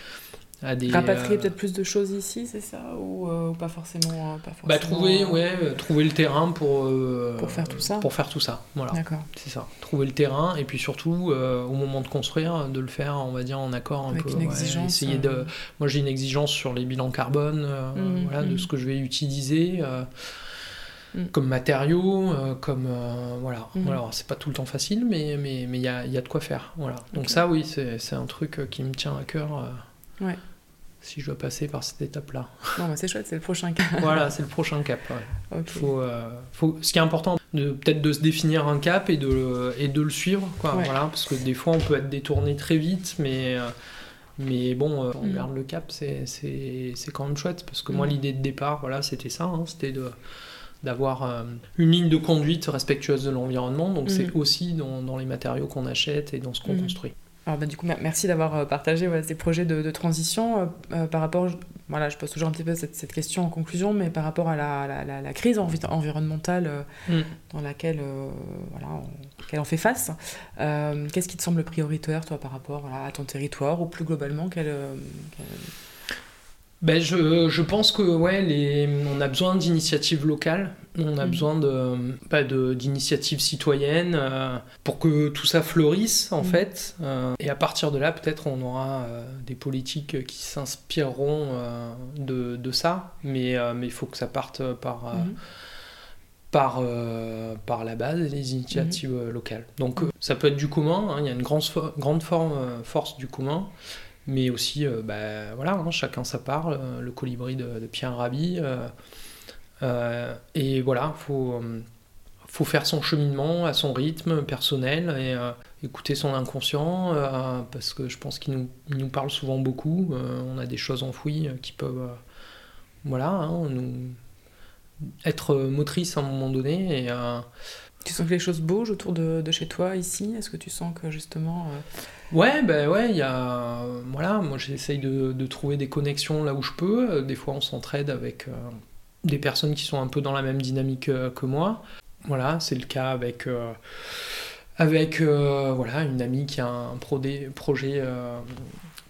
À des Rapatrier euh, peut-être plus de choses ici, c'est ça ou, euh, ou pas forcément, euh, pas bah, forcément, trouver, euh, ouais, euh, trouver le terrain pour, Pour faire tout ça. Pour faire tout ça, voilà. D'accord. C'est ça. Trouver le terrain et puis surtout, au moment de construire, de le faire, on va dire, en accord un Avec peu. une exigence, essayer euh, de... Moi, j'ai une exigence sur les bilans carbone, Mhm, voilà, de mhm. ce que je vais utiliser. Mhm. Comme matériaux, comme voilà. Alors c'est pas tout le temps facile, mais mais mais il y a, y a de quoi faire, voilà. Donc ça oui, c'est un truc qui me tient à cœur. Euh, Ouais. Si je dois passer par cette étape-là. Non, bah, c'est chouette, c'est le prochain cas. voilà, c'est le prochain cap. ouais. Faut, euh, faut, ce qui est important, peut-être de se définir un cap et de, le- et de le suivre, quoi, Ouais. voilà, parce que des fois on peut être détourné très vite, mais, euh, Mais bon, on mm. garde le cap, c'est quand même chouette, parce que moi, mm. l'idée de départ, voilà, c'était ça, hein, c'était de d'avoir une ligne de conduite respectueuse de l'environnement. Donc c'est aussi dans, dans, les matériaux qu'on achète et dans ce qu'on construit. Alors, bah, du coup, merci d'avoir euh, partagé ces projets de, transition. Euh, euh, par rapport, voilà, je pose toujours un petit peu cette, question en conclusion, mais par rapport à la, crise environnementale mm. dans laquelle, voilà, on, on fait face, qu'est-ce qui te semble prioritaire, toi, par rapport à ton territoire ou plus globalement, quel, ben je, je, pense que ouais, les, on a besoin d'initiatives locales, on a mm. besoin de, pas de, d'initiatives citoyennes euh, pour que tout ça fleurisse en mm. fait. Euh, et à partir de là, peut-être on aura euh, des politiques qui s'inspireront de, de, ça, mais mais il faut que ça parte par. Mm. Par, par la base des initiatives locales. Donc ça peut être du commun, hein, il y a une grande, grande forme, force du commun, mais aussi, euh, bah, voilà, hein, chacun sa part, euh, le colibri de, Pierre Rabhi. Euh, et voilà, faut faut faire son cheminement à son rythme personnel et écouter son inconscient parce que je pense qu'il nous, nous, parle souvent beaucoup. on a des choses enfouies qui peuvent voilà, hein, nous être motrices à un moment donné. Tu sens que les choses bougent autour de, chez toi ici? Est-ce que tu sens que justement Ouais, ben ouais, il y a. Voilà, moi j'essaye de, trouver des connexions là où je peux. Des fois on s'entraide avec euh, des personnes qui sont un peu dans la même dynamique euh, que moi. Voilà, c'est le cas avec. Euh, avec voilà, une amie qui a un projet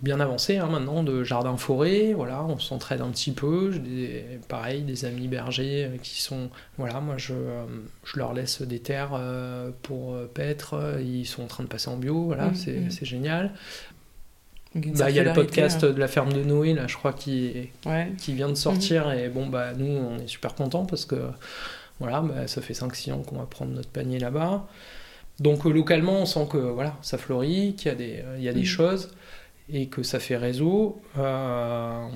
bien avancé hein, maintenant de jardin forêt voilà on s'entraide un petit peu j'ai des, pareil des amis bergers euh, qui sont voilà moi je, euh, je leur laisse des terres euh, pour paître ils sont en train de passer en bio voilà mmh, c'est, mmh. c'est génial. Bah, il y a le podcast de la ferme de Noé là je crois qui qui vient de sortir mmh. et bon bah nous on est super contents parce que voilà bah, ça fait 5-6 ans qu'on va prendre notre panier là-bas. Donc localement on sent que voilà ça fleurit qu'il y a des il y a des choses et que ça fait réseau. Euh,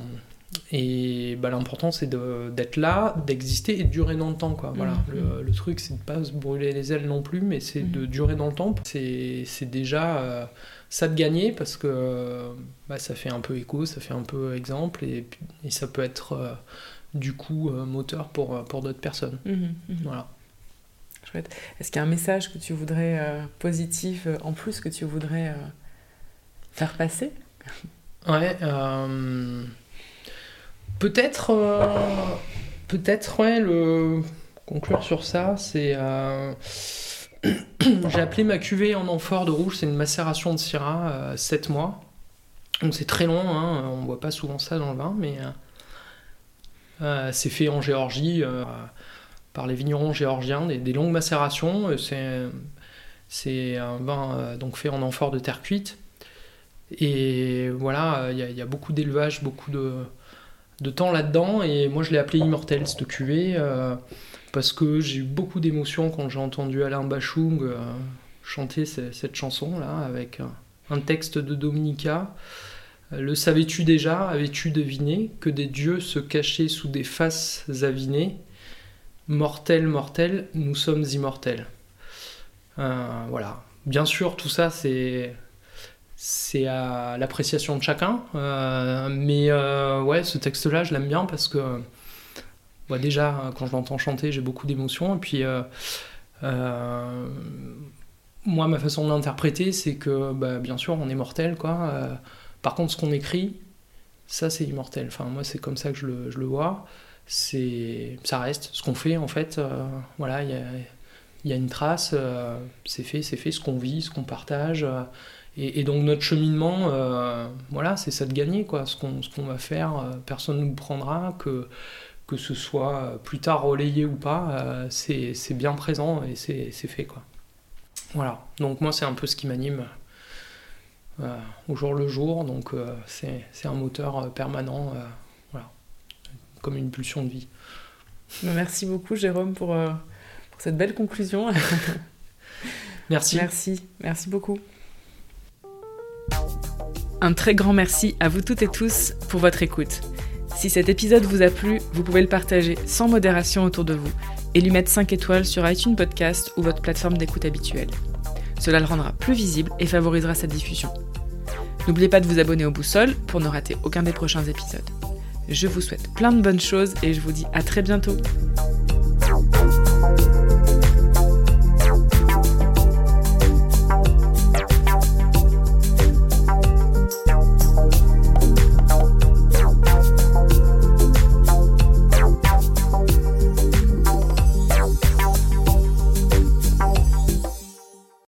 et bah, l'important c'est d'être là, d'exister et de durer dans le temps. Quoi. Voilà. Mm. Le, truc c'est de pas se brûler les ailes non plus, mais c'est de mm. durer dans le temps. C'est déjà euh, ça de gagner parce que bah, ça fait un peu écho, ça fait un peu exemple et, et ça peut être euh, du coup moteur pour, pour d'autres personnes. Mm-hmm, mm-hmm. Voilà. Est-ce qu'il y a un message que tu voudrais positif en plus que tu voudrais faire passer Ouais. Euh, peut-être, euh, peut-être, le conclure sur ça, c'est. Euh, j'ai appelé ma cuvée en amphore de rouge, c'est une macération de Syrah, 7 mois. Donc c'est très long, hein, on voit pas souvent ça dans le vin, mais c'est fait en Géorgie par les vignerons géorgiens, des, des longues macérations. C'est, c'est un vin donc fait en amphore de terre cuite. Et voilà, il y, a beaucoup d'élevage, beaucoup de, temps là-dedans. Et moi, je l'ai appelé Immortel, cette cuvée, euh, parce que j'ai eu beaucoup d'émotions quand j'ai entendu Alain Bachung euh, chanter cette, chanson-là, avec un, texte de Dominica. Le savais-tu déjà, avais-tu deviné, que des dieux se cachaient sous des faces avinées? Mortel, mortel, nous sommes immortels. Euh, voilà. Bien sûr, tout ça, c'est c'est à l'appréciation de chacun. Euh, mais euh, ouais, ce texte-là, je l'aime bien parce que bah, déjà, quand je l'entends chanter, j'ai beaucoup d'émotions. Et puis, euh, moi, ma façon de l'interpréter, c'est que, bah, bien sûr, on est mortel, quoi. par contre, ce qu'on écrit, ça, c'est immortel. Enfin, moi, c'est comme ça que je le, vois. Ça reste. Ce qu'on fait, en fait, voilà, il y a, y a, une trace. c'est fait, c'est fait. Ce qu'on vit, ce qu'on partage. Et, donc notre cheminement, euh, voilà, c'est ça de gagner, quoi. Ce qu'on va faire, euh, personne ne nous prendra, que, que ce soit plus tard relayé ou pas, euh, c'est bien présent et c'est fait, quoi. Voilà, donc moi c'est un peu ce qui m'anime au jour le jour, donc c'est un moteur permanent, voilà, comme une pulsion de vie. Merci beaucoup Jérôme pour, pour cette belle conclusion. Merci. Merci, merci beaucoup. Un très grand merci à vous toutes et tous pour votre écoute. Si cet épisode vous a plu, vous pouvez le partager sans modération autour de vous et lui mettre 5 étoiles sur iTunes Podcast ou votre plateforme d'écoute habituelle. Cela le rendra plus visible et favorisera sa diffusion. N'oubliez pas de vous abonner au Boussole pour ne rater aucun des prochains épisodes. Je vous souhaite plein de bonnes choses et je vous dis à très bientôt.